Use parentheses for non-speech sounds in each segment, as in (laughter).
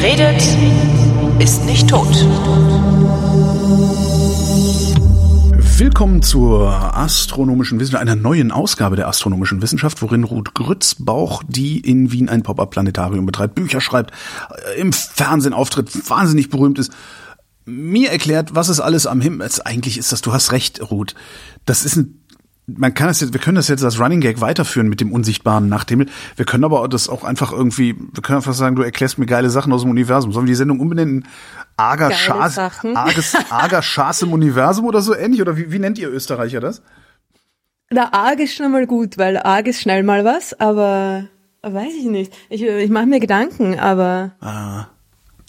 Wer redet, ist nicht tot. Willkommen zur astronomischen Wissenschaft, einer neuen Ausgabe der astronomischen Wissenschaft, worin Ruth Grützbauch, die in Wien ein Pop-Up-Planetarium betreibt, Bücher schreibt, äh, im Fernsehen auftritt, wahnsinnig berühmt ist, mir erklärt, was es alles am Himmel ist. Eigentlich ist das, du hast recht, Ruth. Das ist ein man kann das jetzt, wir können das jetzt als Running Gag weiterführen mit dem unsichtbaren Nachthimmel. Wir können aber das auch einfach irgendwie, wir können einfach sagen, du erklärst mir geile Sachen aus dem Universum. Sollen wir die Sendung umbenennen? Arger Schaas, Arges, Arger Schaas im Universum oder so ähnlich? Oder wie, wie nennt ihr Österreicher das? Na, arg ist schon mal gut, weil arg ist schnell mal was, aber weiß ich nicht. Ich, ich mache mir Gedanken, aber. Ah,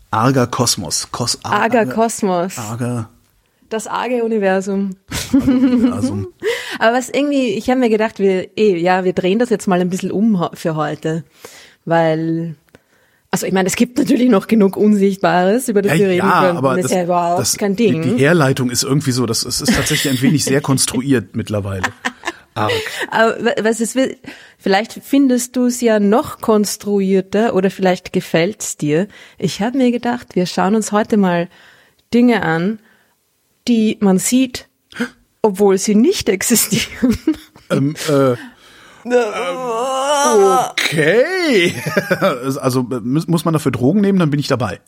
arger Kosmos. Kos, arger, arger Kosmos. Arger. Das arge Universum. Universum. (laughs) Aber was irgendwie, ich habe mir gedacht, wir, eh, ja, wir drehen das jetzt mal ein bisschen um für heute, weil also ich meine, es gibt natürlich noch genug Unsichtbares, über das ja, wir reden ja, können. Aber das, das ist ja überhaupt das, kein Ding. Die, die Herleitung ist irgendwie so, das, es ist tatsächlich ein wenig sehr konstruiert (laughs) mittlerweile. Arg. Aber was ist, vielleicht findest du es ja noch konstruierter oder vielleicht gefällt's dir. Ich habe mir gedacht, wir schauen uns heute mal Dinge an, die man sieht, obwohl sie nicht existieren. Ähm, äh, okay. (laughs) also muss man dafür Drogen nehmen, dann bin ich dabei.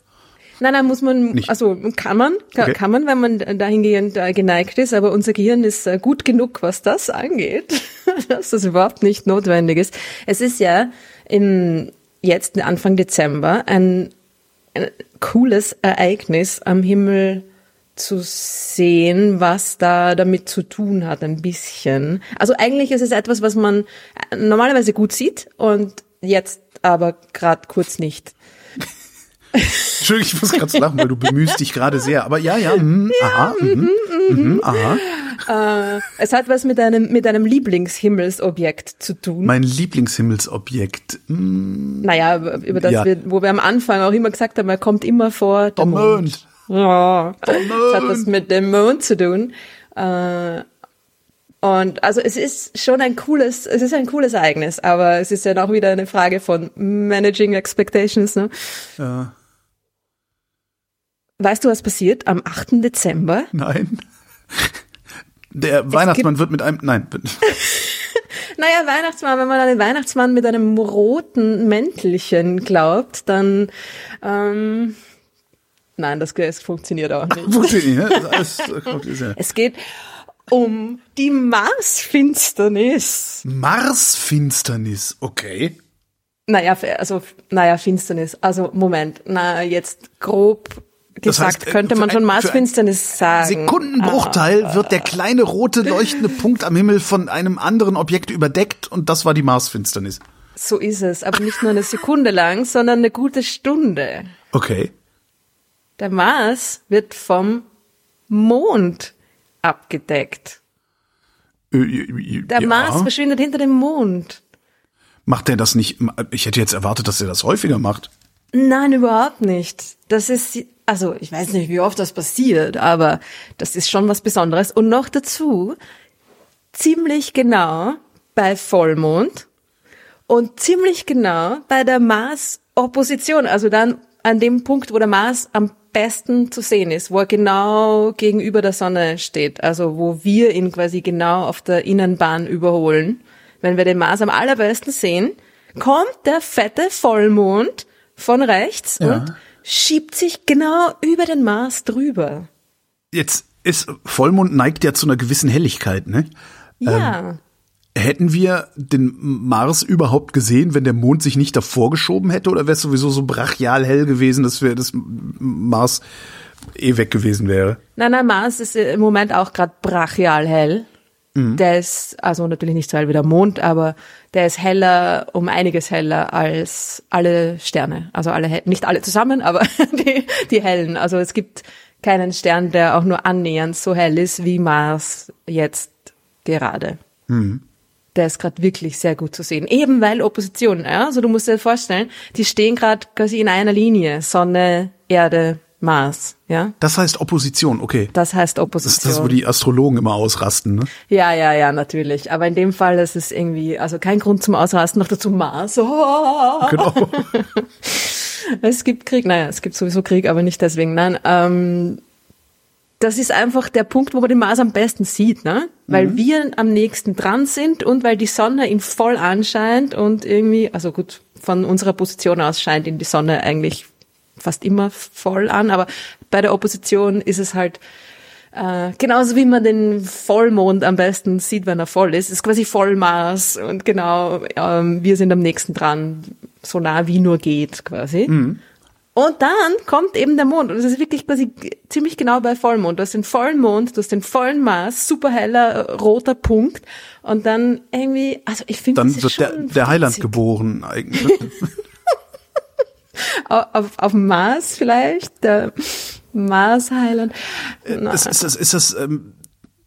Nein, nein, muss man, Nicht. also kann man, kann, Okay. kann man, wenn man dahingehend äh, geneigt ist, aber unser Gehirn ist äh, gut genug, was das angeht, (laughs) dass das überhaupt nicht notwendig ist. Es ist ja im jetzt Anfang Dezember ein, ein cooles Ereignis am Himmel zu sehen, was da damit zu tun hat, ein bisschen. Also eigentlich ist es etwas, was man normalerweise gut sieht und jetzt aber gerade kurz nicht. Entschuldigung, ich muss gerade lachen, weil du bemühst dich gerade sehr. Aber ja, ja, hm, aha, mhm, mhm, aha. Äh, es hat was mit einem, mit einem Lieblingshimmelsobjekt zu tun. Mein Lieblingshimmelsobjekt. Hm, naja, über das Ja. wir, wo wir am Anfang auch immer gesagt haben, er kommt immer vor. Der Der Mond. Ja, Der es hat was mit dem Mond zu tun. Äh, und also es ist schon ein cooles, es ist ein cooles Ereignis, aber es ist ja auch wieder eine Frage von Managing Expectations. Ne? ja, Weißt du, was passiert am 8. Dezember? nein. Der Weihnachtsmann wird mit einem, nein, (laughs) Naja, Weihnachtsmann, wenn man an den Weihnachtsmann mit einem roten Mäntelchen glaubt, dann ähm, nein, das, das funktioniert auch nicht. (laughs) funktioniert, ne? Das ist. Es geht um die Marsfinsternis. Marsfinsternis, okay. Naja, also naja, Finsternis. Also Moment, na jetzt grob Das gesagt heißt, äh, könnte man schon Marsfinsternis sagen. Sekundenbruchteil wird der kleine rote leuchtende Punkt am Himmel von einem anderen Objekt überdeckt und das war die Marsfinsternis. So ist es, aber nicht nur eine Sekunde lang, sondern eine gute Stunde. Okay. Der Mars wird vom Mond abgedeckt. Äh, Der ja. Mars verschwindet hinter dem Mond. Macht er das nicht? Ich hätte jetzt erwartet, dass er das häufiger macht. Nein, überhaupt nicht. Das ist, also ich weiß nicht, wie oft das passiert, aber das ist schon was Besonderes. Und noch dazu, ziemlich genau bei Vollmond und ziemlich genau bei der Mars-Opposition, also dann an dem Punkt, wo der Mars am besten zu sehen ist, wo er genau gegenüber der Sonne steht, also wo wir ihn quasi genau auf der Innenbahn überholen. Wenn wir den Mars am allerbesten sehen, kommt der fette Vollmond von rechts Ja. und schiebt sich genau über den Mars drüber. Jetzt ist Vollmond neigt ja zu einer gewissen Helligkeit, ne? Ja. Hätten wir den Mars überhaupt gesehen, wenn der Mond sich nicht davor geschoben hätte, oder wäre es sowieso so brachial hell gewesen, dass wir das Mars eh weg gewesen wäre? Nein, nein, Mars ist im Moment auch gerade brachial hell. Der ist, also natürlich nicht so hell wie der Mond, aber der ist heller, um einiges heller als alle Sterne. Also alle, nicht alle zusammen, aber (laughs) die, die hellen. Also es gibt keinen Stern, der auch nur annähernd so hell ist wie Mars jetzt gerade. Der ist gerade wirklich sehr gut zu sehen. Eben weil Opposition, ja. Also du musst dir vorstellen, die stehen gerade quasi in einer Linie. Sonne, Erde, Mars, ja. Das heißt Opposition, okay. Das heißt Das Opposition. ist das, wo die Astrologen immer ausrasten, ne? Ja, ja, ja, natürlich. Aber in dem Fall ist es irgendwie, also kein Grund zum Ausrasten, noch dazu Mars. Oh. Genau. (laughs) es gibt Krieg, naja, es gibt sowieso Krieg, aber nicht deswegen, nein. Ähm, das ist einfach der Punkt, wo man den Mars am besten sieht, ne? Weil mhm. wir am nächsten dran sind und weil die Sonne ihn voll anscheint und irgendwie, also gut, von unserer Position aus scheint ihn die Sonne eigentlich fast immer voll an, aber bei der Opposition ist es halt äh, genauso wie man den Vollmond am besten sieht, wenn er voll ist, ist quasi Vollmaß und genau, ähm, wir sind am nächsten dran, so nah wie nur geht quasi. Mhm. Und dann kommt eben der Mond und es ist wirklich quasi ziemlich genau bei Vollmond. Du hast den vollen Mond, du hast den vollen Mars, super heller roter Punkt und dann irgendwie, also ich finde Dann wird der, der Heiland geboren eigentlich. (laughs) auf, auf Mars vielleicht, der Mars Heiland. Ist, ist, das, ist, das, ähm,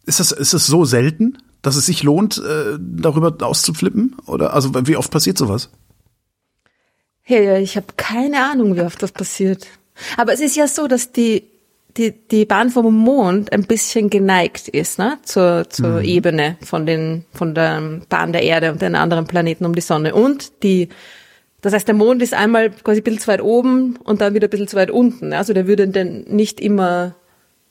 ist, das, ist das so selten, dass es sich lohnt, äh, darüber auszuflippen? Oder also wie oft passiert sowas? Hey, ich habe keine Ahnung, wie oft das passiert. Aber es ist ja so, dass die die, die Bahn vom Mond ein bisschen geneigt ist, ne? Zur, zur mhm. Ebene von den, von der Bahn der Erde und den anderen Planeten um die Sonne. Und die, das heißt, der Mond ist einmal quasi ein bisschen zu weit oben und dann wieder ein bisschen zu weit unten. Also der würde dann nicht immer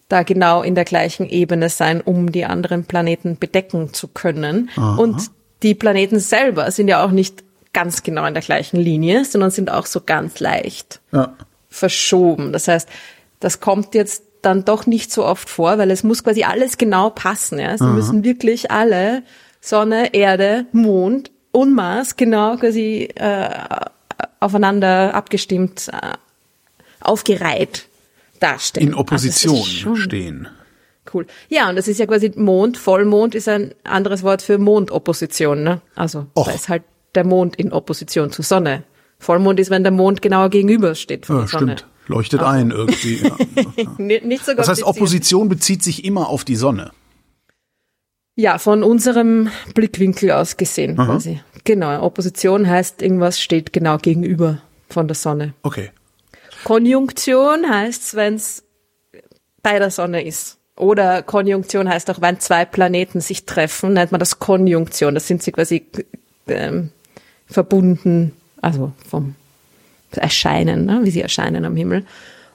da genau in der gleichen Ebene sein, um die anderen Planeten bedecken zu können. Aha. Und die Planeten selber sind ja auch nicht ganz genau in der gleichen Linie, sondern sind auch so ganz leicht ja. verschoben. Das heißt, das kommt jetzt dann doch nicht so oft vor, weil es muss quasi alles genau passen. Ja? Sie Aha. müssen wirklich alle Sonne, Erde, Mond und Mars genau quasi äh, aufeinander abgestimmt, äh, aufgereiht darstellen. In Opposition also stehen. Cool. Ja, und das ist ja quasi Mond, Vollmond ist ein anderes Wort für Mondopposition, ne? Also, Och. da ist halt der Mond in Opposition zur Sonne. Vollmond ist, wenn der Mond genauer gegenüber steht von ja, der Sonne. Stimmt. Leuchtet also. ein irgendwie. (laughs) Ja. nicht so das heißt, Opposition bezieht sich immer auf die Sonne. Ja, von unserem Blickwinkel aus gesehen Aha. quasi. Genau, Opposition heißt, irgendwas steht genau gegenüber von der Sonne. Okay. Konjunktion heißt, wenn es bei der Sonne ist. Oder Konjunktion heißt auch, wenn zwei Planeten sich treffen, nennt man das Konjunktion. Das sind sie quasi ähm, verbunden, also vom Erscheinen, ne? wie sie erscheinen am Himmel.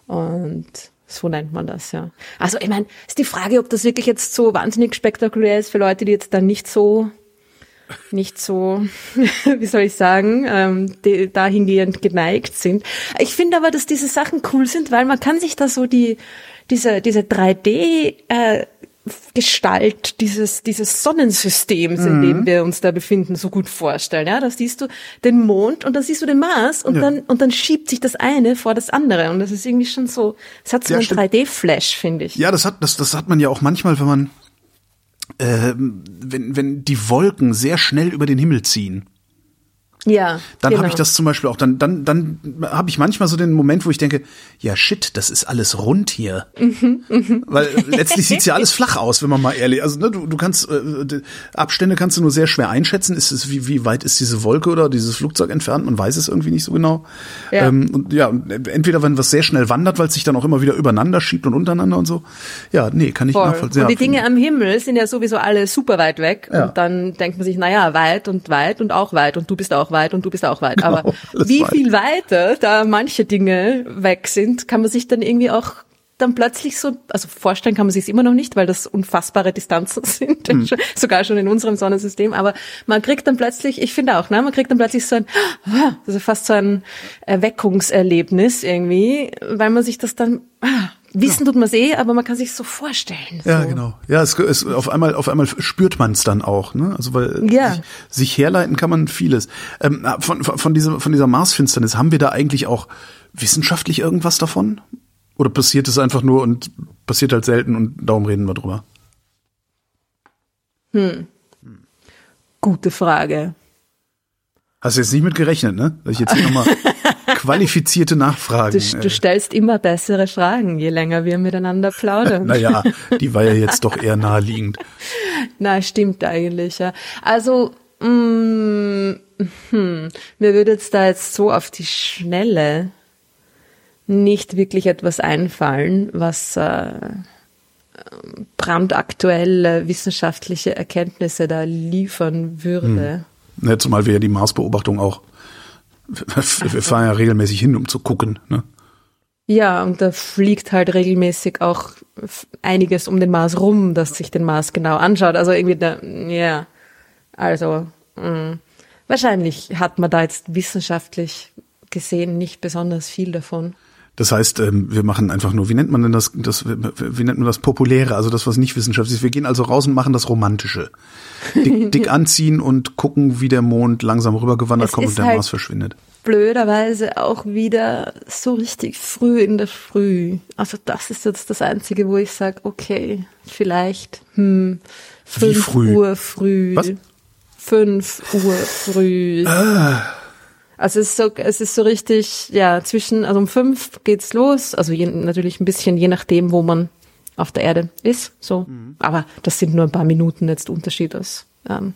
Und so nennt man das, ja. Also ich meine, ist die Frage, ob das wirklich jetzt so wahnsinnig spektakulär ist für Leute, die jetzt da nicht so, nicht so, (laughs) wie soll ich sagen, ähm, die dahingehend geneigt sind. Ich finde aber, dass diese Sachen cool sind, weil man kann sich da so die, diese, diese 3D, äh, Gestalt dieses, dieses Sonnensystems, in dem mhm. wir uns da befinden, so gut vorstellen. Ja, da siehst du den Mond und da siehst du den Mars und ja. dann, und dann schiebt sich das eine vor das andere. Und das ist irgendwie schon so, es hat so ja, einen 3D-Flash, finde ich. Ja, das hat, das, das hat man ja auch manchmal, wenn man, äh, wenn, wenn die Wolken sehr schnell über den Himmel ziehen. Ja. Dann genau. habe ich das zum Beispiel auch, dann, dann, dann habe ich manchmal so den Moment, wo ich denke, ja shit, das ist alles rund hier. Mhm, mh. Weil letztlich sieht's ja alles flach aus, wenn man mal ehrlich. Also ne, du, du kannst äh, Abstände kannst du nur sehr schwer einschätzen. Ist es, wie, wie weit ist diese Wolke oder dieses Flugzeug entfernt? Man weiß es irgendwie nicht so genau. Ja. Ähm, und ja, entweder wenn was sehr schnell wandert, weil es sich dann auch immer wieder übereinander schiebt und untereinander und so. Ja, nee, kann ich Voll. nachvollziehen. Und die Dinge am Himmel sind ja sowieso alle super weit weg. Ja. Und dann denkt man sich, naja, weit und weit und auch weit und du bist auch auch weit und du bist auch weit. Genau, Aber (laughs) wie weit. viel weiter da manche Dinge weg sind, kann man sich dann irgendwie auch dann plötzlich so, also vorstellen kann man sich es immer noch nicht, weil das unfassbare Distanzen (laughs) sind, hm. sogar schon in unserem Sonnensystem. Aber man kriegt dann plötzlich, ich finde auch, ne, man kriegt dann plötzlich so ein, also fast so ein Erweckungserlebnis irgendwie, weil man sich das dann ah, Wissen tut man es eh, aber man kann sich so vorstellen. So. Ja, genau. Ja, es, es, auf einmal, auf einmal spürt man es dann auch, ne? Also weil ja. sich, sich herleiten kann man vieles. Ähm, von, von, von dieser, von dieser Marsfinsternis haben wir da eigentlich auch wissenschaftlich irgendwas davon? Oder passiert es einfach nur und passiert halt selten und darum reden wir drüber? Hm. Gute Frage. Hast du jetzt nicht mit gerechnet, ne? Dass ich jetzt hier nochmal (laughs) qualifizierte Nachfragen. Du, du, stellst immer bessere Fragen, je länger wir miteinander plaudern. naja, die war ja jetzt doch eher naheliegend. Na, stimmt eigentlich, ja. Also, mm, hm, mir würde jetzt da jetzt so auf die Schnelle nicht wirklich etwas einfallen, was äh, brandaktuelle wissenschaftliche Erkenntnisse da liefern würde. Hm. Ja, zumal wir ja die Marsbeobachtung auch Wir fahren ja regelmäßig hin, um zu gucken. Ne? Ja, und da fliegt halt regelmäßig auch einiges um den Mars rum, das sich den Mars genau anschaut. Also irgendwie, da, ja, also mh. wahrscheinlich hat man da jetzt wissenschaftlich gesehen nicht besonders viel davon. Das heißt, ähm, wir machen einfach nur, wie nennt man denn das, das wie nennt man das Populäre, also das, was nicht wissenschaftlich ist. Wir gehen also raus und machen das Romantische. Dick, (laughs) dick anziehen und gucken, wie der Mond langsam rübergewandert Es kommt und der halt- Mars verschwindet. Blöderweise auch wieder so richtig früh in der Früh. Also das ist jetzt das Einzige, wo ich sage, okay, vielleicht, hm, fünf früh? Uhr früh. Was? Fünf Uhr früh. Also es ist so, es ist so richtig, ja, zwischen, also um fünf geht's los. Also je, natürlich ein bisschen je nachdem, wo man auf der Erde ist, so. Aber das sind nur ein paar Minuten jetzt Unterschied aus ähm,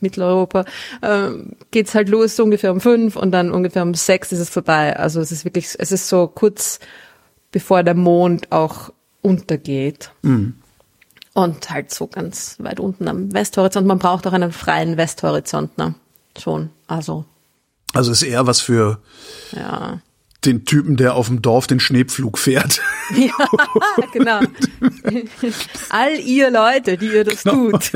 Mitteleuropa. Ähm, geht's halt los so ungefähr um fünf und dann ungefähr um sechs ist es vorbei. Also es ist wirklich, es ist so kurz bevor der Mond auch untergeht. Und halt so ganz weit unten am Westhorizont. Man braucht auch einen freien Westhorizont, ne? Schon. Also, Also ist eher was für ja. den Typen, der auf dem Dorf den Schneepflug fährt. (laughs) Ja, genau. (laughs) All ihr Leute, die ihr das tut,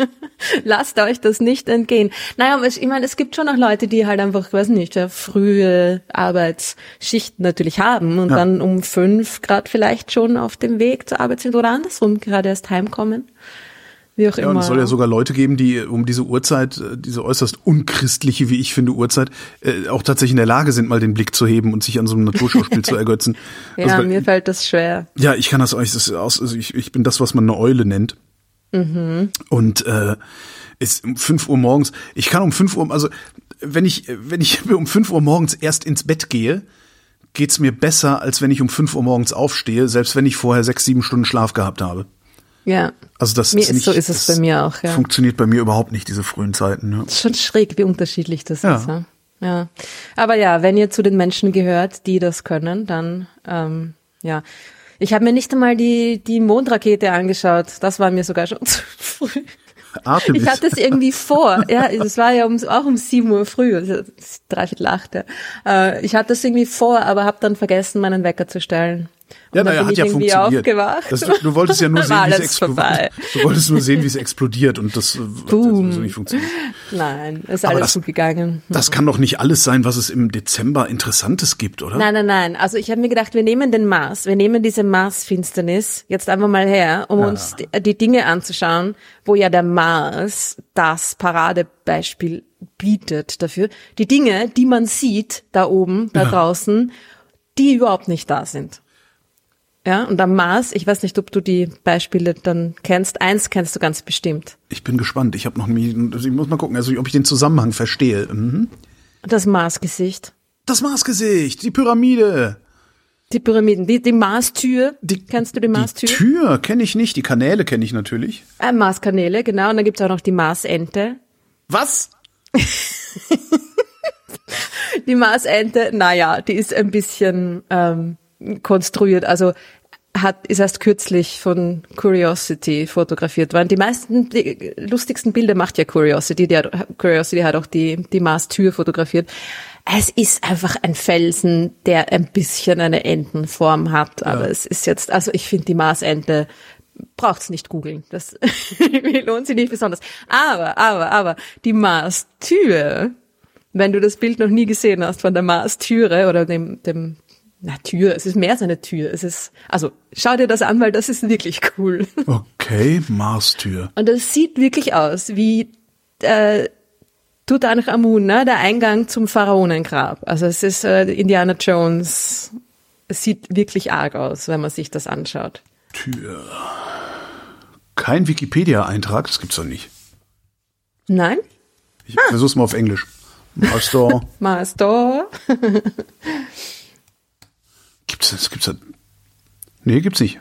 (laughs) lasst euch das nicht entgehen. Naja, aber ich meine, es gibt schon auch Leute, die halt einfach, weiß nicht, ja, frühe Arbeitsschichten natürlich haben und Ja. dann um fünf Grad vielleicht schon auf dem Weg zur Arbeit sind oder andersrum gerade erst heimkommen. Wie auch Ja, immer. und es soll ja sogar Leute geben, die um diese Uhrzeit, äh, diese äußerst unchristliche, wie ich finde, Uhrzeit, äh, auch tatsächlich in der Lage sind, mal den Blick zu heben und sich an so einem Naturschauspiel zu (laughs) ergötzen. ja, Also, weil- mir fällt das schwer. Ja, ich kann das euch, das aus, also ich, ich bin das, was man eine Eule nennt. Und äh, ist um 5 Uhr morgens, ich kann um 5 Uhr, also wenn ich, wenn ich (laughs) um 5 Uhr morgens erst ins Bett gehe, geht's mir besser, als wenn ich um 5 Uhr morgens aufstehe, selbst wenn ich vorher sechs, sieben Stunden Schlaf gehabt habe. Ja. Also das Mir ist nicht, so ist es bei mir auch, ja. Funktioniert bei mir überhaupt nicht, diese frühen Zeiten. Ne? Ist schon schräg, wie unterschiedlich das Ja. ist. Ja? ja. Aber ja, wenn ihr zu den Menschen gehört, die das können, dann ähm, ja. Ich habe mir nicht einmal die, die Mondrakete angeschaut. Das war mir sogar schon (laughs) zu früh. Artemis. Ich hatte es irgendwie vor. (laughs) Ja, es war ja um, auch um 7 Uhr früh, also dreiviertel acht. Ja. Äh, ich hatte es irgendwie vor, aber habe dann vergessen, meinen Wecker zu stellen. Ja, naja, hat ja funktioniert. Das, du wolltest ja nur (laughs) sehen, wie es explodiert. (laughs) Du wolltest nur sehen, wie es explodiert und das äh, hat Boom. so nicht funktioniert. Nein, ist alles das- gut gegangen. Das kann doch nicht alles sein, was es im Dezember Interessantes gibt, oder? Nein, nein, nein. Also ich habe mir gedacht, wir nehmen den Mars, wir nehmen diese Marsfinsternis jetzt einfach mal her, um uns die, die Dinge anzuschauen, wo ja der Mars das Paradebeispiel bietet dafür. Die Dinge, die man sieht da oben, da draußen, die überhaupt nicht da sind. Ja, und am Mars, ich weiß nicht, ob du die Beispiele dann kennst. Eins kennst du ganz bestimmt. Ich bin gespannt. Ich habe noch nie, ich muss mal gucken, also ob ich den Zusammenhang verstehe. Mhm. Das Marsgesicht. Das Marsgesicht, die Pyramide. Die Pyramiden, die, die Marstür. Die, Kennst du die Marstür? Die Tür kenne ich nicht, die Kanäle kenne ich natürlich. Äh, Marskanäle, genau. Und dann gibt's auch noch die Marsente. Was? (laughs) Die Marsente, naja, die ist ein bisschen ähm, konstruiert. Also hat ist erst kürzlich von Curiosity fotografiert worden. Die meisten die lustigsten Bilder macht ja Curiosity. Die hat, Curiosity hat auch die die Mars-Tür fotografiert. Es ist einfach ein Felsen, der ein bisschen eine Entenform hat, aber es ist jetzt, also ich finde die Marsente braucht's nicht googeln. Das (laughs) lohnt sich nicht besonders. Aber, aber, aber die Mars-Tür, wenn du das Bild noch nie gesehen hast von der Mars-Türe oder dem, dem, na Tür, es ist mehr als eine Tür. Es ist, also schau dir das an, weil das ist wirklich cool. Okay, Marstür. Und das sieht wirklich aus wie äh, Tutanchamun, ne? der Eingang zum Pharaonengrab. Also es ist äh, Indiana Jones. Es sieht wirklich arg aus, wenn man sich das anschaut. Tür. Kein Wikipedia-Eintrag, das gibt's doch nicht. Nein? Ich versuch's mal auf Englisch. Marstor. (laughs) Master. (laughs) gibt's das? Gibt's das? Nee, gibt's nicht.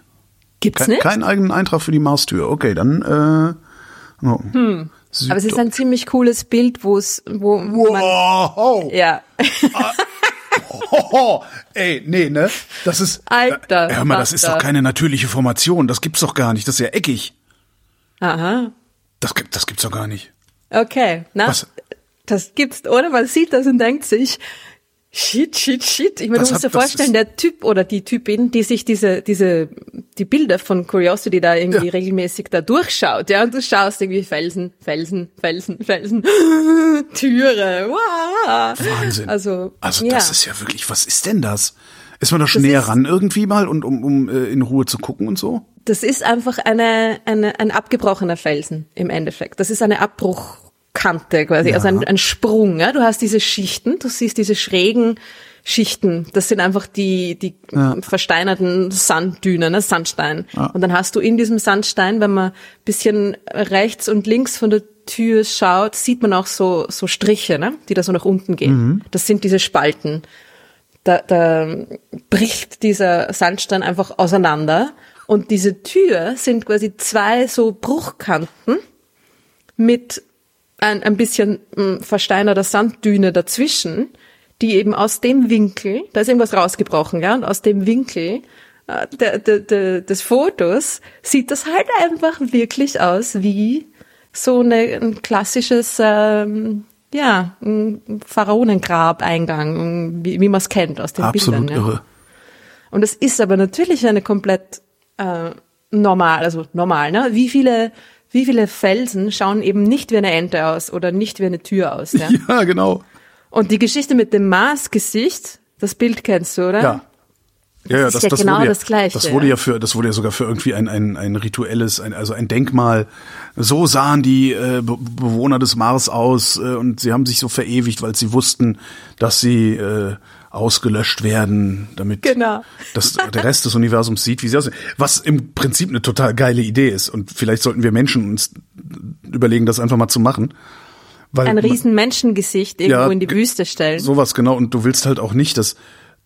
Gibt's Kein, nicht? keinen eigenen Eintrag für die Marstür. Okay, dann äh, oh. Aber es ist ein ziemlich cooles Bild, wo es, wo man, Wow. ja. Hoho. Ey, nee, ne? Das ist. Alter, Äh, hör mal, das ist doch keine natürliche Formation. Das gibt's doch gar nicht. Das ist ja eckig. Aha. Das, gibt, das gibt's doch gar nicht. Okay. Na, Was? das gibt's, oder? Man sieht das und denkt sich, Shit, shit, shit. Ich meine, Was du musst hat- dir das vorstellen, der Typ oder die Typin, die sich diese, diese, die Bilder von Curiosity da irgendwie Ja. regelmäßig da durchschaut, ja, und du schaust irgendwie Felsen, Felsen, Felsen, Felsen, (laughs) Türe, wow. Wahnsinn. Also, Also ja. das ist ja wirklich, was ist denn das? Ist man da schon Das näher ran irgendwie mal und um, um äh, in Ruhe zu gucken und so? Das ist einfach eine, eine, ein abgebrochener Felsen im Endeffekt. Das ist eine Abbruchkante quasi, Ja. also ein, ein Sprung. Ja? Du hast diese Schichten, du siehst diese schrägen Schichten. Das sind einfach die, die versteinerten Sanddünen, ne? Sandstein. Und dann hast du in diesem Sandstein, wenn man bisschen rechts und links von der Tür schaut, sieht man auch so, so Striche, ne? die da so nach unten gehen. Das sind diese Spalten da, da bricht dieser Sandstein einfach auseinander und diese Tür sind quasi zwei so Bruchkanten mit ein, ein bisschen mh, versteinerter Sanddüne dazwischen, die eben aus dem Winkel, da ist irgendwas rausgebrochen, ja, und aus dem Winkel äh, der, der, der, des Fotos sieht das halt einfach wirklich aus wie so eine, ein klassisches, ähm, ja, ein Pharaonengrab-Eingang, wie, wie man es kennt aus den Absolut Bildern. Ja. irre. Und es ist aber natürlich eine komplett äh, normal, also normal, ne? Wie viele, wie viele Felsen schauen eben nicht wie eine Ente aus oder nicht wie eine Tür aus, ja? (laughs) Ja, genau. Und die Geschichte mit dem Marsgesicht, das Bild kennst du, oder? Ja. Ja, ja, ist das, ja das genau wurde ja, das Gleiche, Das wurde ja. ja für, das wurde ja sogar für irgendwie ein, ein, ein rituelles, ein, also ein Denkmal. So sahen die äh, Be Bewohner des Mars aus äh, und sie haben sich so verewigt, weil sie wussten, dass sie äh, ausgelöscht werden, damit Genau. das, der Rest des Universums sieht, wie sie aussehen. Was im Prinzip eine total geile Idee ist. Und vielleicht sollten wir Menschen uns überlegen, das einfach mal zu machen. Weil Ein riesen Menschengesicht irgendwo Ja, in die Wüste stellen. Sowas genau. Und du willst halt auch nicht, dass,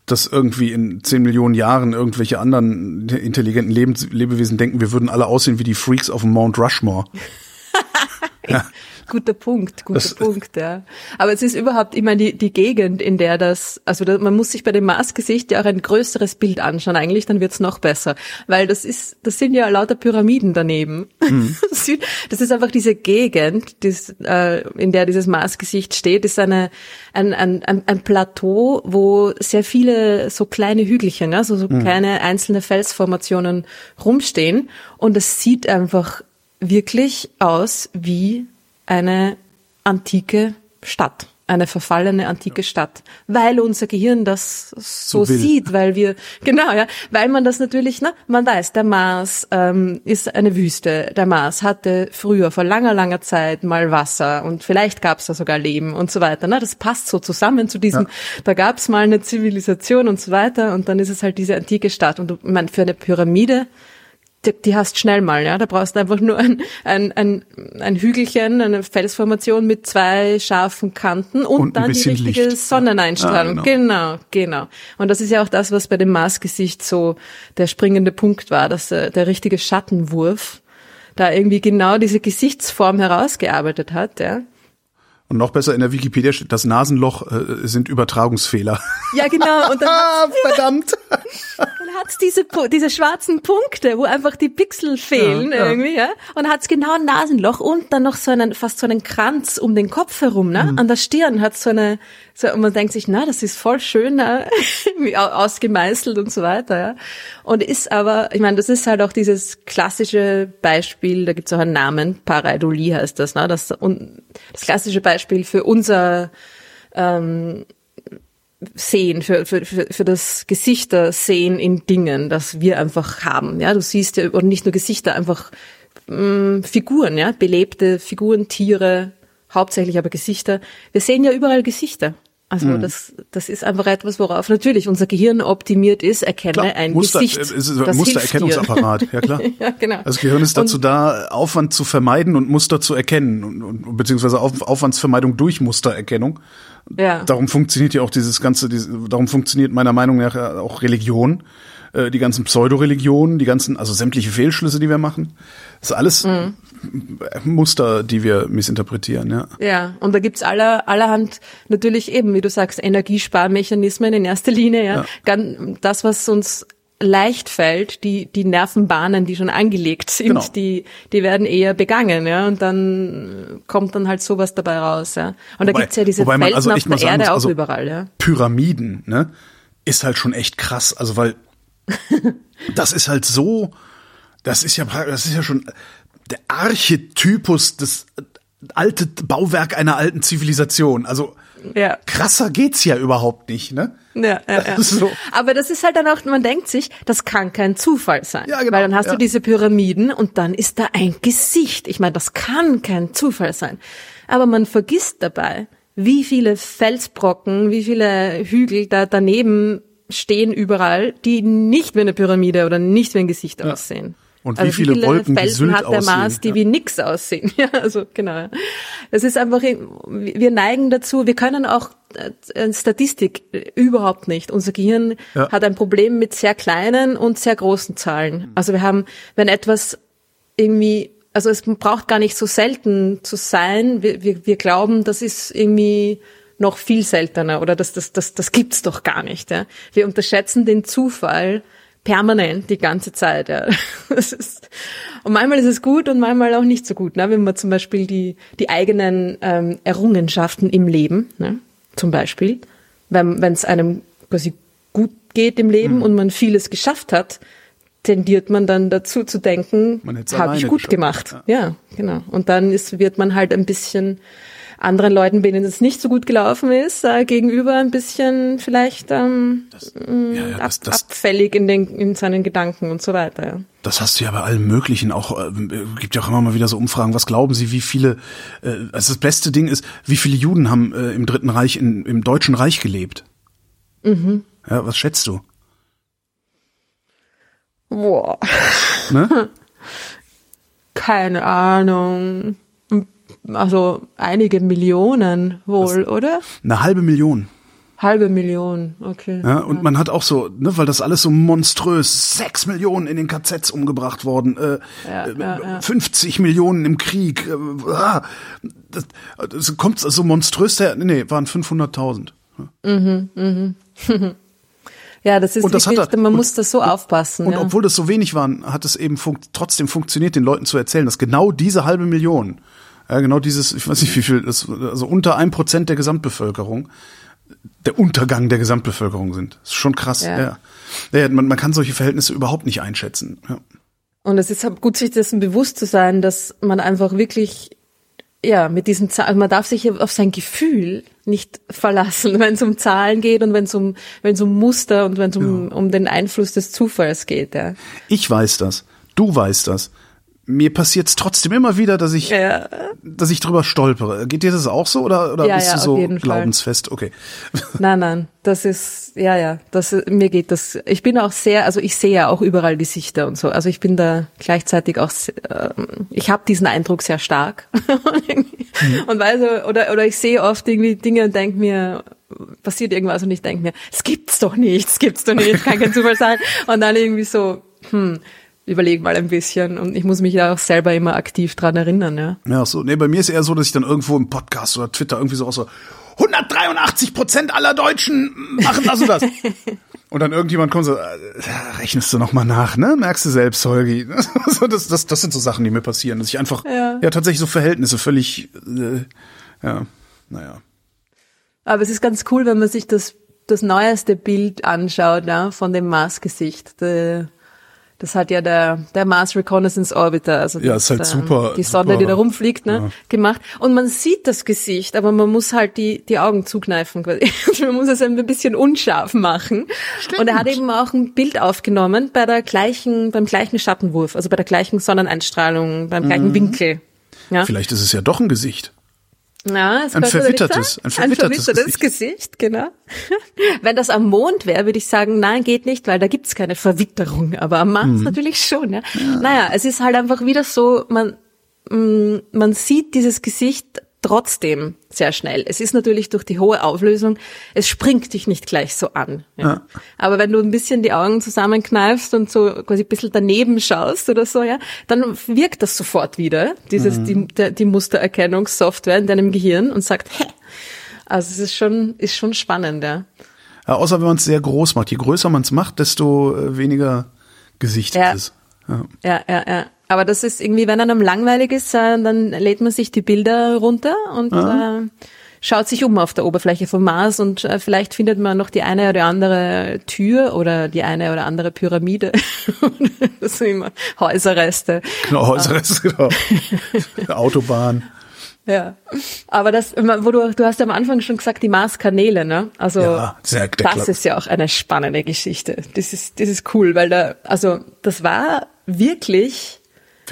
dass irgendwie in zehn Millionen Jahren irgendwelche anderen intelligenten Lebens Lebewesen denken, wir würden alle aussehen wie die Freaks auf dem Mount Rushmore. (laughs) Guter Punkt, guter Das- Punkt, ja. Aber es ist überhaupt immer die, die Gegend, in der das, also da, man muss sich bei dem Marsgesicht ja auch ein größeres Bild anschauen, eigentlich, dann wird's noch besser. Weil das ist, das sind ja lauter Pyramiden daneben. (laughs) Das ist- Das ist einfach diese Gegend, das, äh, in der dieses Marsgesicht steht, ist eine, ein, ein, ein, ein Plateau, wo sehr viele so kleine Hügelchen, ja, so, so kleine einzelne Felsformationen rumstehen. Und es sieht einfach wirklich aus wie eine antike Stadt, eine verfallene antike Stadt, weil unser Gehirn das so, So sieht, weil wir (laughs) genau ja, weil man das natürlich, na, man weiß, der Mars ähm, ist eine Wüste, der Mars hatte früher vor langer langer Zeit mal Wasser und vielleicht gab es da sogar Leben und so weiter. Na, das passt so zusammen zu diesem. Da gab es mal eine Zivilisation und so weiter und dann ist es halt diese antike Stadt und meine, für eine Pyramide die, die hast schnell mal, ja. Da brauchst du einfach nur ein, ein, ein, ein Hügelchen, eine Felsformation mit zwei scharfen Kanten und, Und dann die richtige Licht. Sonneneinstrahlung. Ah, genau. genau, Und das ist ja auch das, was bei dem Marsgesicht so der springende Punkt war, dass äh, der richtige Schattenwurf da irgendwie genau diese Gesichtsform herausgearbeitet hat, ja. Und noch besser in der Wikipedia steht, das Nasenloch äh, sind Übertragungsfehler. Ja, genau. Und dann (laughs) Ah, verdammt. (laughs) Dann hat's diese, diese schwarzen Punkte, wo einfach die Pixel fehlen Ja, irgendwie, ja. Und hat's genau ein Nasenloch und dann noch so einen, fast so einen Kranz um den Kopf herum, ne? Mhm. An der Stirn hat's so eine, so, und man denkt sich, na, das ist voll schön, ne? (laughs) Ausgemeißelt und so weiter, ja. Und ist aber, ich meine, das ist halt auch dieses klassische Beispiel, da gibt's auch einen Namen, Pareidolie heißt das, ne? Das, und das klassische Beispiel für unser, ähm, sehen, für, für, für, das Gesichter sehen in Dingen, das wir einfach haben. Ja, du siehst ja, oder nicht nur Gesichter, einfach mh, Figuren, ja, belebte Figuren, Tiere, hauptsächlich aber Gesichter. Wir sehen ja überall Gesichter. Also Mhm. das, das ist einfach etwas, worauf natürlich unser Gehirn optimiert ist. Erkenne Klar, ein Muster, Gesicht. äh, es ist das Mustererkennungsapparat, ja klar. (laughs) ja, genau. Das Gehirn ist dazu Und- da, Aufwand zu vermeiden und Muster zu erkennen, und, und, beziehungsweise Auf, Aufwandsvermeidung durch Mustererkennung. Ja. Darum funktioniert ja auch dieses ganze, diese, darum funktioniert meiner Meinung nach auch Religion, äh, die ganzen Pseudoreligionen, die ganzen, also sämtliche Fehlschlüsse, die wir machen. Das ist alles Mhm. Muster, die wir missinterpretieren, ja. Ja, und da gibt's aller, allerhand natürlich eben, wie du sagst, Energiesparmechanismen in erster Linie, ja. Ja. Das, was uns leicht fällt, die, die Nervenbahnen, die schon angelegt sind, Genau. die, die werden eher begangen, ja, und dann kommt dann halt sowas dabei raus, ja. Und da Wobei- gibt's ja diese Felsen also auf der Erde muss, auch also- überall, ja. Pyramiden, ne, ist halt schon echt krass. Also weil das ist halt so, das ist ja, das ist ja schon der Archetypus des äh, alte Bauwerk einer alten Zivilisation. Also Ja. krasser geht's ja überhaupt nicht, ne? Ja, ja, ja. (laughs) So. Aber das ist halt dann auch, man denkt sich, das kann kein Zufall sein. Ja, genau, Weil dann hast ja. du diese Pyramiden und dann ist da ein Gesicht. Ich meine, das kann kein Zufall sein. Aber man vergisst dabei, wie viele Felsbrocken, wie viele Hügel da daneben stehen überall, die nicht wie eine Pyramide oder nicht wie ein Gesicht aussehen. Und wie viele Wolken wie Felsen hat der aussehen, Mars, die ja. wie nix aussehen. (laughs) Ja, also genau. Es ist einfach, wir neigen dazu, wir können auch äh, Statistik überhaupt nicht. Unser Gehirn Ja. hat ein Problem mit sehr kleinen und sehr großen Zahlen. Also wir haben, wenn etwas irgendwie, also es braucht gar nicht so selten zu sein, wir, wir, wir glauben, das ist irgendwie noch viel seltener oder das, das, das, das gibt's doch gar nicht. Ja. Wir unterschätzen den Zufall permanent die ganze Zeit. Ja. (laughs) Das ist, und manchmal ist es gut und manchmal auch nicht so gut. Ne? Wenn man zum Beispiel die, die eigenen ähm, Errungenschaften im Leben, ne? zum Beispiel, wenn es einem quasi gut geht im Leben und man vieles geschafft hat, tendiert man dann dazu zu denken, habe ich gut geschafft, gemacht. Ja. genau. Und dann ist, wird man halt ein bisschen anderen Leuten, denen es nicht so gut gelaufen ist, äh, gegenüber ein bisschen vielleicht ähm, Ja, ja, ab, das, das, abfällig in, den, in seinen Gedanken und so weiter. Ja. Das hast du ja bei allem Möglichen auch. Äh, gibt ja auch immer mal wieder so Umfragen. Was glauben Sie, wie viele? Äh, also das beste Ding ist, wie viele Juden haben äh, im Dritten Reich in, im Deutschen Reich gelebt? Mhm. Ja, was schätzt du? Boah, Ne? (laughs) keine Ahnung. Also einige Millionen wohl, oder? Eine halbe Million. Halbe Million, okay. Ja, und man hat auch so, ne, weil das alles so monströs, sechs Millionen in den KZs umgebracht worden, äh, Ja, äh, ja, ja. 50 Millionen im Krieg. Äh, ah, das, das kommt so monströs, der, nee, waren 500.000. (laughs) Ja, das ist Und das wirklich, er- man und- muss da so aufpassen. Und ja. obwohl das so wenig waren, hat es eben funkt, trotzdem funktioniert, den Leuten zu erzählen, dass genau diese halbe Million, ja, genau dieses, ich weiß nicht wie viel, das, also unter ein Prozent der Gesamtbevölkerung, der Untergang der Gesamtbevölkerung sind. Das ist schon krass. Ja. Ja. Ja. Ja, man, man kann solche Verhältnisse überhaupt nicht einschätzen. Ja. Und es ist halt gut, sich dessen bewusst zu sein, dass man einfach wirklich, ja, mit diesen Zahlen, man darf sich auf sein Gefühl nicht verlassen, (laughs) wenn es um Zahlen geht und wenn es um, wenn es um Muster und wenn es um, um den Einfluss des Zufalls geht, ja. Ich weiß das. Du weißt das. Mir passiert es trotzdem immer wieder, dass ich, Ja, dass ich drüber stolpere. Geht dir das auch so oder, oder Ja, bist ja, du so jeden Fall. glaubensfest? Okay. (laughs) nein, nein, das ist, ja, ja, das, mir geht das, ich bin auch sehr, also ich sehe ja auch überall Gesichter und so, also ich bin da gleichzeitig auch, ähm, ich habe diesen Eindruck sehr stark (laughs) und weiß, oder, oder ich sehe oft irgendwie Dinge und denke mir, passiert irgendwas und ich denke mir, es gibt's doch nicht, es gibt's doch nicht, kann kein Zufall sein und dann irgendwie so, hm, überleg mal ein bisschen und ich muss mich ja auch selber immer aktiv dran erinnern, ja. Ja, so. Nee, bei mir ist eher so, dass ich dann irgendwo im Podcast oder Twitter irgendwie so auch so 183 Prozent aller Deutschen machen das und das. (laughs) und dann irgendjemand kommt so, äh, rechnest du noch mal nach, ne? Merkst du selbst, Holgi. (laughs) so, das, das, das sind so Sachen, die mir passieren, dass ich einfach, Ja. ja, tatsächlich so Verhältnisse völlig, äh, ja, naja. Aber es ist ganz cool, wenn man sich das, das neueste Bild anschaut, ja, von dem Mars-Gesicht. Der- Das hat ja der, der Mars Reconnaissance Orbiter, also Ja, das, ist halt super- die Sonde, super- die da rumfliegt, ne, ja. gemacht. Und man sieht das Gesicht, aber man muss halt die, die Augen zukneifen. quasi. (laughs) man muss es ein bisschen unscharf machen. Und er hat eben auch ein Bild aufgenommen bei der gleichen, beim gleichen Schattenwurf, also bei der gleichen Sonneneinstrahlung, beim gleichen Mhm. Winkel. Ja. Vielleicht ist es ja doch ein Gesicht. Ja, es Ein verwittertes- ein sein. verwittertes Gesicht. Gesicht, genau. (laughs) Wenn das am Mond wäre, würde ich sagen, nein, geht nicht, weil da gibt's keine Verwitterung. Aber am Mars Mhm. natürlich schon. Ja. Naja, es ist halt einfach wieder so, man, mm, man sieht dieses Gesicht trotzdem sehr schnell. Es ist natürlich durch die hohe Auflösung, es springt dich nicht gleich so an. Ja. Ja. Aber wenn du ein bisschen die Augen zusammenkneifst und so quasi ein bisschen daneben schaust oder so, ja, dann wirkt das sofort wieder, dieses, die, der, die Mustererkennungssoftware in deinem Gehirn und sagt, hä. Also es ist schon, ist schon spannend, ja. Ja, außer wenn man es sehr groß macht. Je größer man es macht, desto äh, weniger Gesicht Ja. ist es. Ja. Ja, ja, ja. Aber das ist irgendwie, wenn einem langweilig ist, äh, dann lädt man sich die Bilder runter und äh, schaut sich um auf der Oberfläche vom Mars und äh, vielleicht findet man noch die eine oder andere Tür oder die eine oder andere Pyramide. (laughs) das sind immer Häuserreste. Genau, Häuserrest, genau. (laughs) Autobahn. Ja. Aber das, wo du, du hast am Anfang schon gesagt, die Marskanäle, ne? Also, Ja, sehr- das ist ja auch eine spannende Geschichte. Das ist, das ist cool, weil da, also, das war wirklich,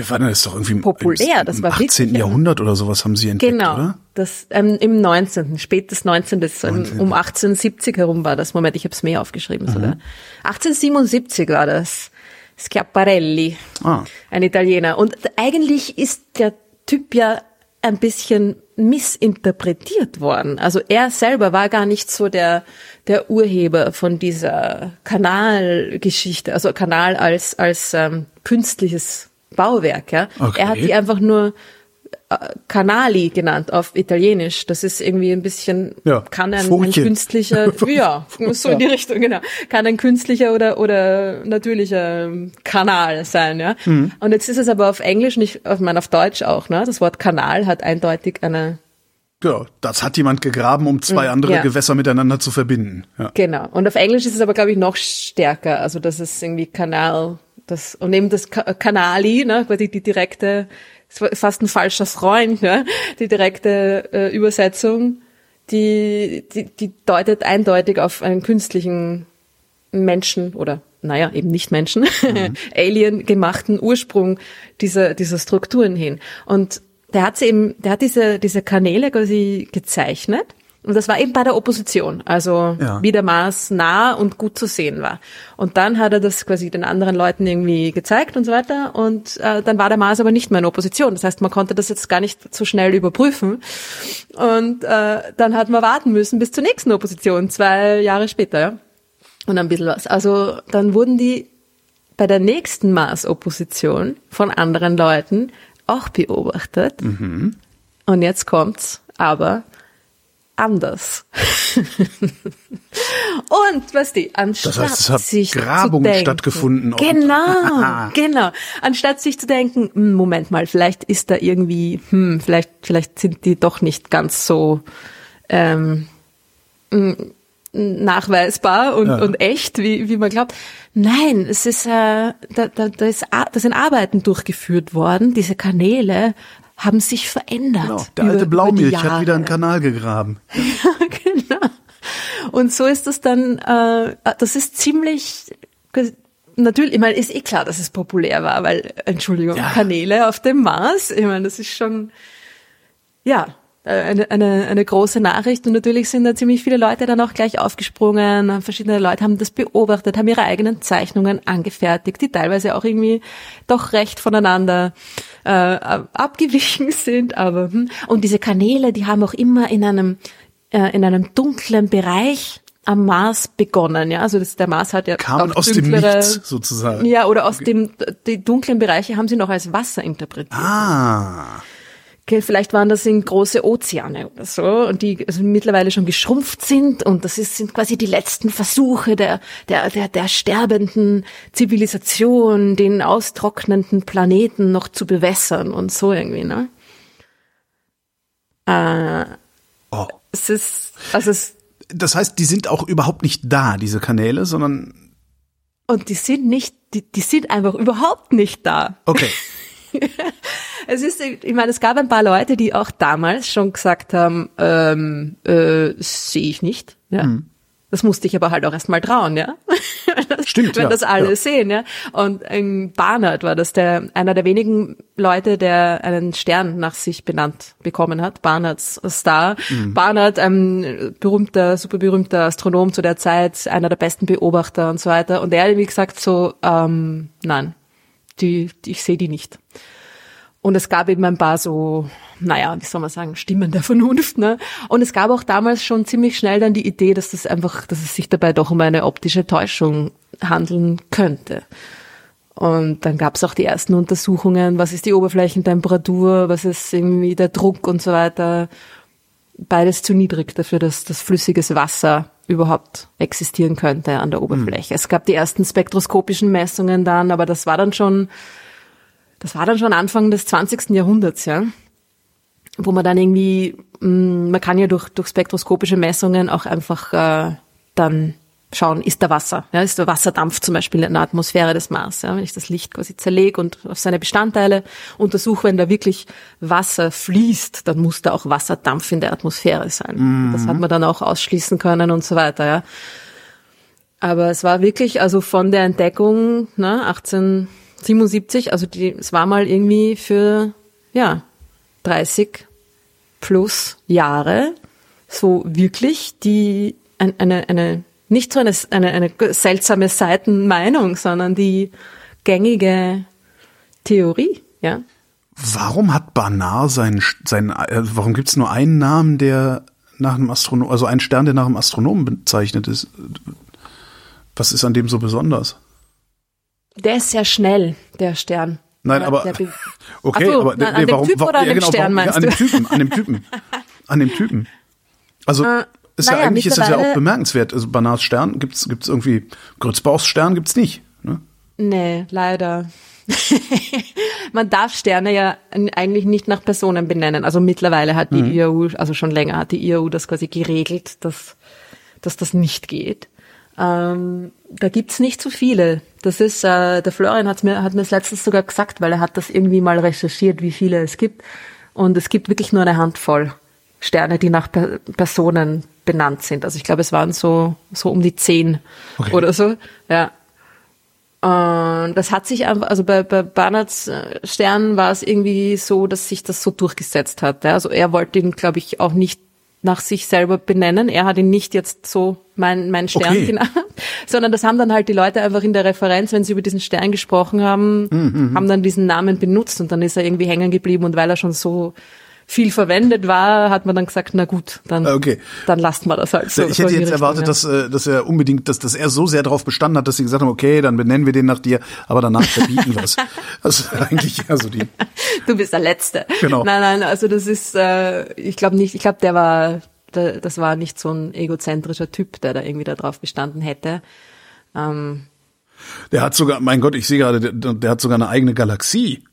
Wir waren das doch irgendwie Populär, im, das war 18. wirklich- Jahrhundert oder sowas haben sie entdeckt, genau, oder? das, ähm, im 19., spätes 19., das, ähm, 19.. um 1870 herum war das. Moment, ich habe es mehr aufgeschrieben Mhm. sogar. 1877 war das. Schiaparelli, Ah. ein Italiener. Und eigentlich ist der Typ ja ein bisschen missinterpretiert worden. Also er selber war gar nicht so der, der Urheber von dieser Kanalgeschichte, also Kanal als, als ähm, künstliches Bauwerk. Ja. Okay. Er hat die einfach nur äh, Canali genannt auf Italienisch. Das ist irgendwie ein bisschen, Ja, kann ein, ein künstlicher, (laughs) ja, so in die Richtung, genau. Kann ein künstlicher oder, oder natürlicher Kanal sein, ja. Mhm. Und jetzt ist es aber auf Englisch, nicht, ich meine auf Deutsch auch, ne. Das Wort Kanal hat eindeutig eine, Genau, das hat jemand gegraben, um zwei andere Mm, ja. Gewässer miteinander zu verbinden. Ja. genau. Und auf Englisch ist es aber, glaube ich, noch stärker. Also das ist irgendwie Kanal, das, und eben das Ka- Kanali, ne, quasi die direkte, fast ein falscher Freund, ne, die direkte äh, Übersetzung, die, die, die deutet eindeutig auf einen künstlichen Menschen oder naja, eben nicht Menschen, (laughs) Alien gemachten Ursprung dieser, dieser Strukturen hin. Und der hat sie eben, der hat diese, diese Kanäle quasi gezeichnet. Und das war eben bei der Opposition, also Ja. wie der Mars nah und gut zu sehen war. Und dann hat er das quasi den anderen Leuten irgendwie gezeigt und so weiter. Und äh, dann war der Mars aber nicht mehr in Opposition. Das heißt, man konnte das jetzt gar nicht so schnell überprüfen. Und äh, dann hat man warten müssen bis zur nächsten Opposition, zwei Jahre später. Ja? Und ein bisschen was. Also dann wurden die bei der nächsten Mars-Opposition von anderen Leuten auch beobachtet. Und jetzt kommt's aber anders. (laughs) Und weißt du, anstatt Das heißt, es hat sich Grabung zu denken, stattgefunden. Genau, (laughs) genau. Anstatt sich zu denken, hm, Moment mal, vielleicht ist da irgendwie, hm, vielleicht, vielleicht sind die doch nicht ganz so ähm, m, nachweisbar und, Ja. und echt, wie, wie man glaubt. Nein, es ist, äh, da, da, da, ist, da sind Arbeiten durchgeführt worden. Diese Kanäle haben sich verändert. Genau. Der über- alte Blaumilch hat wieder einen Kanal gegraben. (laughs) genau. Und so ist das dann, äh, das ist ziemlich, natürlich, ich meine, ist eh klar, dass es populär war, weil, Entschuldigung, Ja. Kanäle auf dem Mars, ich meine, das ist schon, ja, äh, eine, eine, eine große Nachricht und natürlich sind da ziemlich viele Leute dann auch gleich aufgesprungen, verschiedene Leute haben das beobachtet, haben ihre eigenen Zeichnungen angefertigt, die teilweise auch irgendwie doch recht voneinander äh, abgewichen (laughs) sind, aber hm. und diese Kanäle, die haben auch immer in einem äh, in einem dunklen Bereich am Mars begonnen, ja, also das, der Mars hat ja Kamen auch aus dem dunklere- Nichts sozusagen. ja, oder aus dem, die dunklen Bereiche haben sie noch als Wasser interpretiert. Ah. Okay, vielleicht waren das in große Ozeane oder so und die also mittlerweile schon geschrumpft sind und das ist, sind quasi die letzten Versuche der, der, der, der sterbenden Zivilisation, den austrocknenden Planeten noch zu bewässern und so irgendwie, ne? Äh, Oh. es ist, also es, Das heißt, die sind auch überhaupt nicht da, diese Kanäle, sondern und die sind nicht, die, die sind einfach überhaupt nicht da. okay. (laughs) Es ist, ich meine, es gab ein paar Leute, die auch damals schon gesagt haben, ähm, äh, sehe ich nicht. Ja. Das musste ich aber halt auch erst mal trauen, ja. (laughs) Stimmt, Wenn ja, das alle ja. sehen, ja. Und ähm, Barnard war das der einer der wenigen Leute, der einen Stern nach sich benannt bekommen hat. Barnards Star. Mhm. Barnard, ein berühmter, super berühmter Astronom zu der Zeit, einer der besten Beobachter und so weiter. Und er hat wie gesagt so, ähm, nein, die, die ich sehe die nicht. Und es gab eben ein paar so, naja, wie soll man sagen, Stimmen der Vernunft, ne? Und es gab auch damals schon ziemlich schnell dann die Idee, dass das einfach, dass es sich dabei doch um eine optische Täuschung handeln könnte. Und dann gab es auch die ersten Untersuchungen, was ist die Oberflächentemperatur, was ist irgendwie der Druck und so weiter. Beides zu niedrig dafür, dass das flüssiges Wasser überhaupt existieren könnte an der Oberfläche. Es gab die ersten spektroskopischen Messungen dann, aber das war dann schon, das war dann schon Anfang des 20. Jahrhunderts, ja. Wo man dann irgendwie, mh, man kann ja durch, durch spektroskopische Messungen auch einfach äh, dann schauen, ist da Wasser? Ja, ist der Wasserdampf zum Beispiel in der Atmosphäre des Mars? Ja, wenn ich das Licht quasi zerlege und auf seine Bestandteile untersuche, wenn da wirklich Wasser fließt, dann muss da auch Wasserdampf in der Atmosphäre sein. Mhm. Das hat man dann auch ausschließen können und so weiter. Ja. Aber es war wirklich, also von der Entdeckung ne, 1877, also die, es war mal irgendwie für ja 30 plus Jahre so wirklich die eine, eine nicht so eine, eine, eine seltsame Seitenmeinung, sondern die gängige Theorie, ja. Warum hat Barnard sein, sein äh, warum gibt es nur einen Namen, der nach einem Astronom, also ein Stern, der nach einem Astronomen bezeichnet ist? Was ist an dem so besonders? Der ist sehr schnell, der Stern. Nein, aber (laughs) okay, so, aber nein, an dem Typ oder an dem genau, Stern meinst an dem Typen, an dem Typen, an dem Typen. Also äh, ist naja, ja eigentlich ist das ja auch bemerkenswert. Also Banars Stern gibt's gibt's irgendwie Grützbauchs Stern gibt's nicht. Ne? Nee, leider. (laughs) Man darf Sterne ja eigentlich nicht nach Personen benennen. Also mittlerweile hat die mhm. IAU, also schon länger hat die IAU das quasi geregelt, dass, dass das nicht geht. Ähm, da gibt's nicht so viele. Das ist, äh, der Florian hat mir, hat mir das letztens sogar gesagt, weil er hat das irgendwie mal recherchiert, wie viele es gibt. Und es gibt wirklich nur eine Handvoll Sterne, die nach per Personen benannt sind. Also ich glaube, es waren so, so um die zehn okay. oder so. Ja. Und das hat sich einfach, also bei, bei Barnards äh, Stern war es irgendwie so, dass sich das so durchgesetzt hat. Ja. Also er wollte ihn, glaube ich, auch nicht nach sich selber benennen. Er hat ihn nicht jetzt so mein, mein Stern okay. genannt, (laughs) sondern das haben dann halt die Leute einfach in der Referenz, wenn sie über diesen Stern gesprochen haben, mhm, haben dann diesen Namen benutzt und dann ist er irgendwie hängen geblieben und weil er schon so viel verwendet war, hat man dann gesagt, na gut, dann, okay. dann lasst mal das halt so. Ich hätte jetzt Richtung, erwartet, ja. dass, äh, dass er unbedingt, dass, dass er so sehr darauf bestanden hat, dass sie gesagt haben, okay, dann benennen wir den nach dir, aber danach verbieten wir es. (laughs) Also eigentlich also die. Du bist der Letzte. Genau. Nein, nein, also das ist, äh, ich glaube nicht, ich glaube, der war, der, das war nicht so ein egozentrischer Typ, der da irgendwie darauf bestanden hätte. Ähm, der hat sogar, mein Gott, ich sehe gerade, der, der hat sogar eine eigene Galaxie.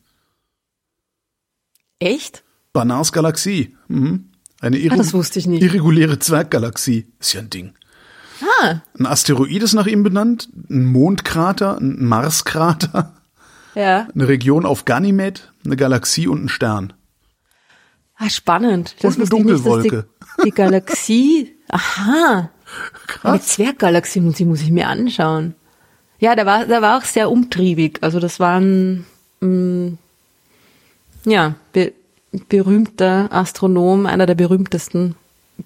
Echt? Banars Galaxie. Mhm. Eine ah, ich nicht. irreguläre Zwerggalaxie. Ist ja ein Ding. Ah. Ein Asteroid ist nach ihm benannt, ein Mondkrater, ein Marskrater, ja. eine Region auf Ganymed, eine Galaxie und ein Stern. Ah, spannend. Das und eine Dunkelwolke. Nicht, die, die, Galaxie, aha. Krass. Eine Zwerggalaxie muss ich, muss ich mir anschauen. Ja, der war, der war auch sehr umtriebig. Also das waren, mh, mm, ja, berühmter Astronom, einer der berühmtesten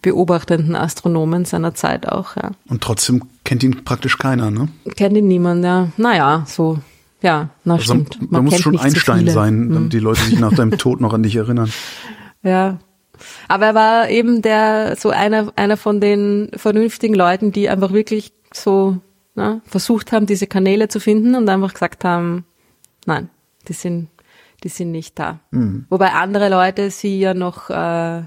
beobachtenden Astronomen seiner Zeit auch, ja. Und trotzdem kennt ihn praktisch keiner, ne? Kennt ihn niemand, ja. Naja, so, ja, na also, stimmt. Man, man muss schon Einstein so sein, damit hm. die Leute sich nach deinem (laughs) Tod noch an dich erinnern. Ja. Aber er war eben der, so einer, einer von den vernünftigen Leuten, die einfach wirklich so, ne, versucht haben, diese Kanäle zu finden und einfach gesagt haben, nein, die sind die sind nicht da. Mhm. Wobei andere Leute sie ja noch äh,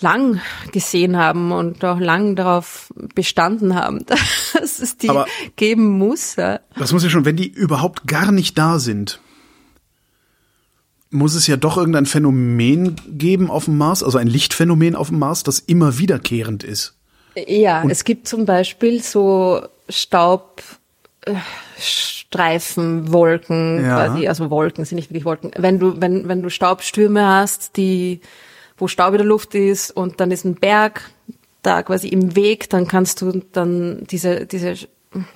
lang gesehen haben und auch lang darauf bestanden haben, (laughs) dass es die Aber geben muss. Ja. Das muss ja schon, wenn die überhaupt gar nicht da sind, muss es ja doch irgendein Phänomen geben auf dem Mars, also ein Lichtphänomen auf dem Mars, das immer wiederkehrend ist. Ja, und es gibt zum Beispiel so Staub, Streifenwolken, ja. quasi, also Wolken sind nicht wirklich Wolken. Wenn du, wenn, wenn du Staubstürme hast, die, wo Staub in der Luft ist und dann ist ein Berg da quasi im Weg, dann kannst du dann diese, diese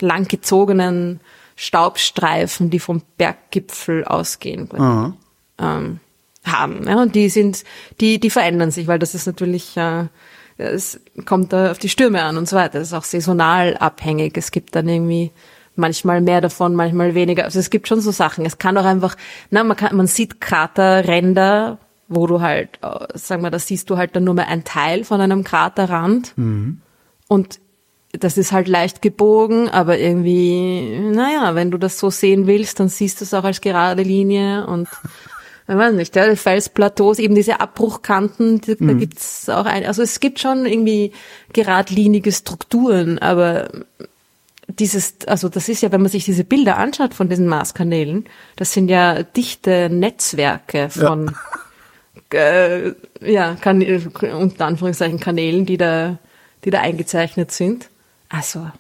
langgezogenen Staubstreifen, die vom Berggipfel ausgehen, ähm, haben. Ja, und die sind, die, die verändern sich, weil das ist natürlich, äh, es kommt da auf die Stürme an und so weiter. Das ist auch saisonal abhängig. Es gibt dann irgendwie manchmal mehr davon, manchmal weniger. Also es gibt schon so Sachen. Es kann auch einfach, na, man kann, man sieht Kraterränder, wo du halt, äh, sagen wir, da siehst du halt dann nur mehr ein Teil von einem Kraterrand. Mhm. Und das ist halt leicht gebogen, aber irgendwie, naja, wenn du das so sehen willst, dann siehst du es auch als gerade Linie und (laughs) ich weiß nicht, ja, Felsplateaus, eben diese Abbruchkanten, da, da gibt's auch ein, also es gibt schon irgendwie geradlinige Strukturen, aber dieses, also das ist ja, wenn man sich diese Bilder anschaut von diesen Marskanälen, das sind ja dichte Netzwerke von, ja, (laughs) äh, ja kan unter Anführungszeichen Kanälen, die da, die da eingezeichnet sind. Also,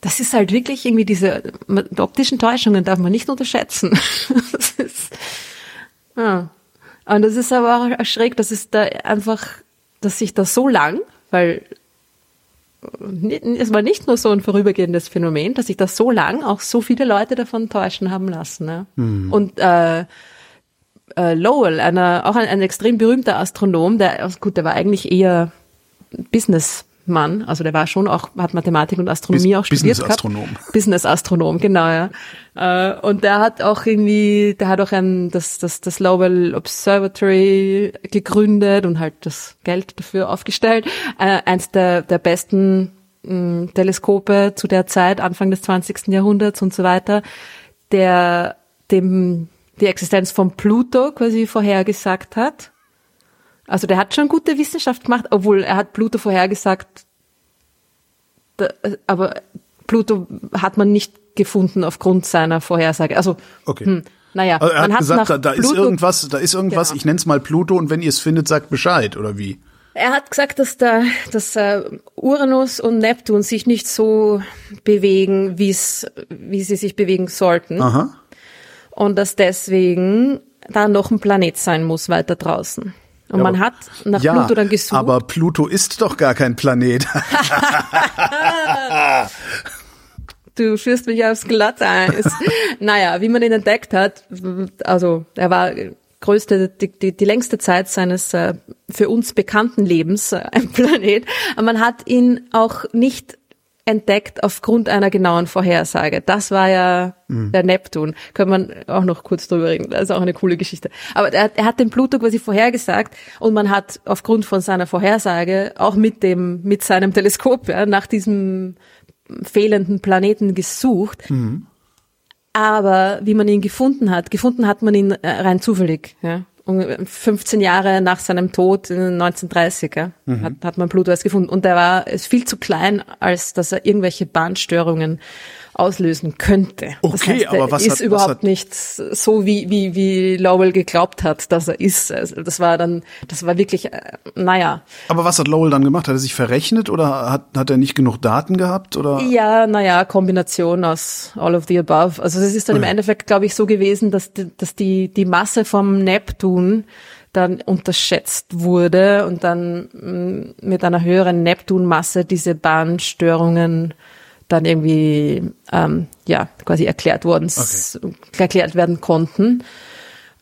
das ist halt wirklich irgendwie diese die optischen Täuschungen darf man nicht unterschätzen. (laughs) das ist, ja. Und das ist aber auch schräg, dass es da einfach, dass sich da so lang, weil es war nicht nur so ein vorübergehendes Phänomen, dass sich das so lang auch so viele Leute davon täuschen haben lassen. Ne? Mhm. Und äh, äh, Lowell, einer, auch ein, ein extrem berühmter Astronom, der, gut, der war eigentlich eher Business Mann, also der war schon auch, hat Mathematik und Astronomie Bis, auch studiert Business Astronom. Business Astronom, genau, ja. Äh, und der hat auch irgendwie, der hat auch ein, das, das, das Lowell Observatory gegründet und halt das Geld dafür aufgestellt. Äh, eins der, der besten mh, Teleskope zu der Zeit, Anfang des 20. Jahrhunderts und so weiter, der dem die Existenz von Pluto quasi vorhergesagt hat also der hat schon gute Wissenschaft gemacht, obwohl er hat Pluto vorhergesagt, da, aber Pluto hat man nicht gefunden aufgrund seiner Vorhersage. Also okay. Hm, naja, also er hat, hat gesagt, da, da ist irgendwas, da ist irgendwas, genau. ich nenne es mal Pluto und wenn ihr es findet, sagt Bescheid, oder wie? Er hat gesagt, dass da, dass äh, Uranus und Neptun sich nicht so bewegen, wie's, wie sie sich bewegen sollten. Aha. Und dass deswegen da noch ein Planet sein muss weiter draußen. Und ja, man hat nach ja, Pluto dann gesucht. Aber Pluto ist doch gar kein Planet. (laughs) du führst mich aufs Glatteis. naja, wie man ihn entdeckt hat, also er war größte, die, die, die längste Zeit seines äh, für uns bekannten Lebens äh, ein Planet. Aber man hat ihn auch nicht entdeckt aufgrund einer genauen Vorhersage. Das war ja mhm. der Neptun. Können wir auch noch kurz drüber reden. Das ist auch eine coole Geschichte. Aber er, er, hat den Pluto quasi vorhergesagt und man hat aufgrund von seiner Vorhersage auch mit dem, mit seinem Teleskop ja, nach diesem fehlenden Planeten gesucht. Mhm. Aber wie man ihn gefunden hat, gefunden hat man ihn äh, rein zufällig. Ja. 15 Jahre nach seinem Tod in den 1930er mhm. hat, hat man erst gefunden. Und er war ist viel zu klein, als dass er irgendwelche Bahnstörungen auslösen könnte. Okay, das heißt, aber was ist hat, überhaupt was hat, nicht so, wie, wie, wie Lowell geglaubt hat, dass er ist. Also das war dann, das war wirklich, äh, naja. Aber was hat Lowell dann gemacht? Hat er sich verrechnet oder hat, hat er nicht genug Daten gehabt? Oder? Ja, naja, Kombination aus all of the above. Also es ist dann im Endeffekt, glaube ich, so gewesen, dass, dass die, die Masse vom Neptun dann unterschätzt wurde und dann mm, mit einer höheren Neptunmasse diese Bahnstörungen dann irgendwie ähm, ja quasi erklärt worden, okay. erklärt werden konnten.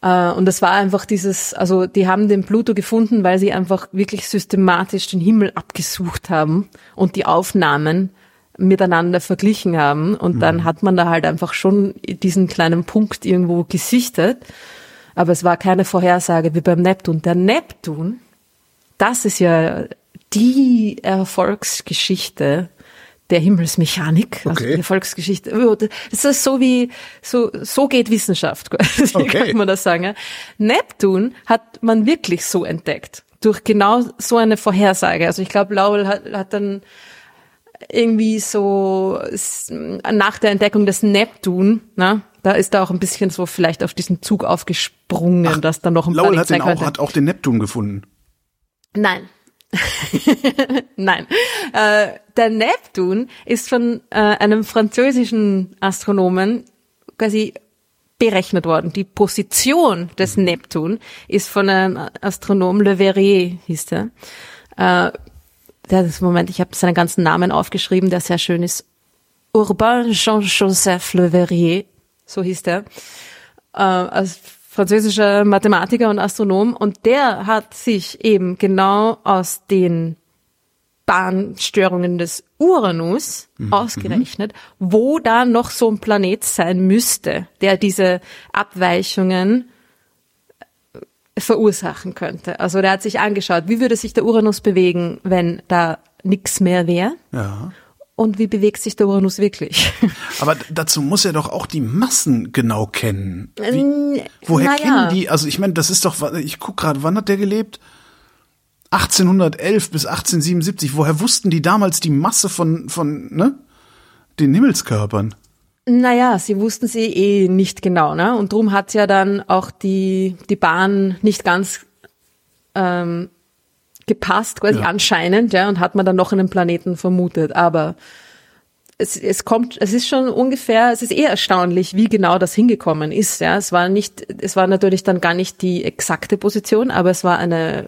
Äh, und das war einfach dieses, also die haben den Pluto gefunden, weil sie einfach wirklich systematisch den Himmel abgesucht haben und die Aufnahmen miteinander verglichen haben. Und mhm. dann hat man da halt einfach schon diesen kleinen Punkt irgendwo gesichtet. Aber es war keine Vorhersage wie beim Neptun. Der Neptun, das ist ja die Erfolgsgeschichte der Himmelsmechanik, also okay. die Volksgeschichte. Das ist so wie, so, so geht Wissenschaft, (laughs) okay. kann man das sagen. Neptun hat man wirklich so entdeckt. Durch genau so eine Vorhersage. Also ich glaube, Lowell hat, hat dann irgendwie so nach der Entdeckung des Neptun, ne, da ist er auch ein bisschen so vielleicht auf diesen Zug aufgesprungen, Ach, dass da noch ein Lowell hat, den auch, hat auch den Neptun gefunden. Nein, (laughs) Nein. Äh, der Neptun ist von äh, einem französischen Astronomen quasi berechnet worden. Die Position des Neptun ist von einem Astronom Le Verrier, hieß der. Äh, der ist, Moment, ich habe seinen ganzen Namen aufgeschrieben, der sehr schön ist. Urbain Jean-Joseph Le Verrier, so hieß der. Äh, also französischer Mathematiker und Astronom und der hat sich eben genau aus den Bahnstörungen des Uranus mhm. ausgerechnet, wo da noch so ein Planet sein müsste, der diese Abweichungen äh, verursachen könnte. Also der hat sich angeschaut, wie würde sich der Uranus bewegen, wenn da nichts mehr wäre. Ja. Und wie bewegt sich der Uranus wirklich. (laughs) Aber dazu muss er doch auch die Massen genau kennen. Wie, Ähm, woher na kennen die? Also ich meine, das ist doch, ich guck gerade, wann hat der gelebt? 1811 bis 1877. Woher wussten die damals die Masse von, von, ne? Den Himmelskörpern? Naja, sie wussten sie eh nicht genau, ne? Und drum hat ja dann auch die, die Bahn nicht ganz ähm, gepasst, quasi Ja. anscheinend, ja, und hat man dann noch einen Planeten vermutet. Aber es, es kommt, es ist schon ungefähr, es ist eher erstaunlich, wie genau das hingekommen ist, ja. Es war nicht, es war natürlich dann gar nicht die exakte Position, aber es war eine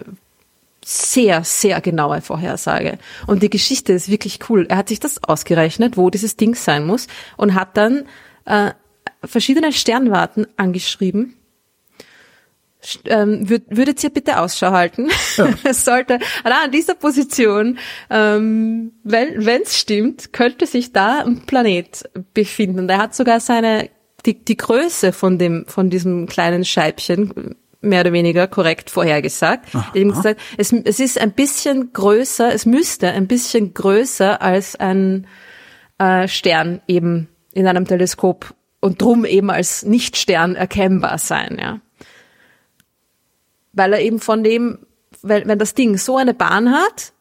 sehr, sehr genaue Vorhersage. Und die Geschichte ist wirklich cool. Er hat sich das ausgerechnet, wo dieses Ding sein muss und hat dann äh, verschiedene Sternwarten angeschrieben. Ähm, würd, würdet ihr bitte Ausschau halten? (laughs) es sollte ah, an dieser Position, ähm, wenn es stimmt, könnte sich da ein Planet befinden. Und er hat sogar seine die, die Größe von dem von diesem kleinen Scheibchen mehr oder weniger korrekt vorhergesagt. Er eben gesagt, es, es ist ein bisschen größer, es müsste ein bisschen größer als ein äh, Stern eben in einem Teleskop und drum eben als Nicht-Stern erkennbar sein, ja. Weil er eben von dem, weil, wenn das Ding so eine Bahn hat,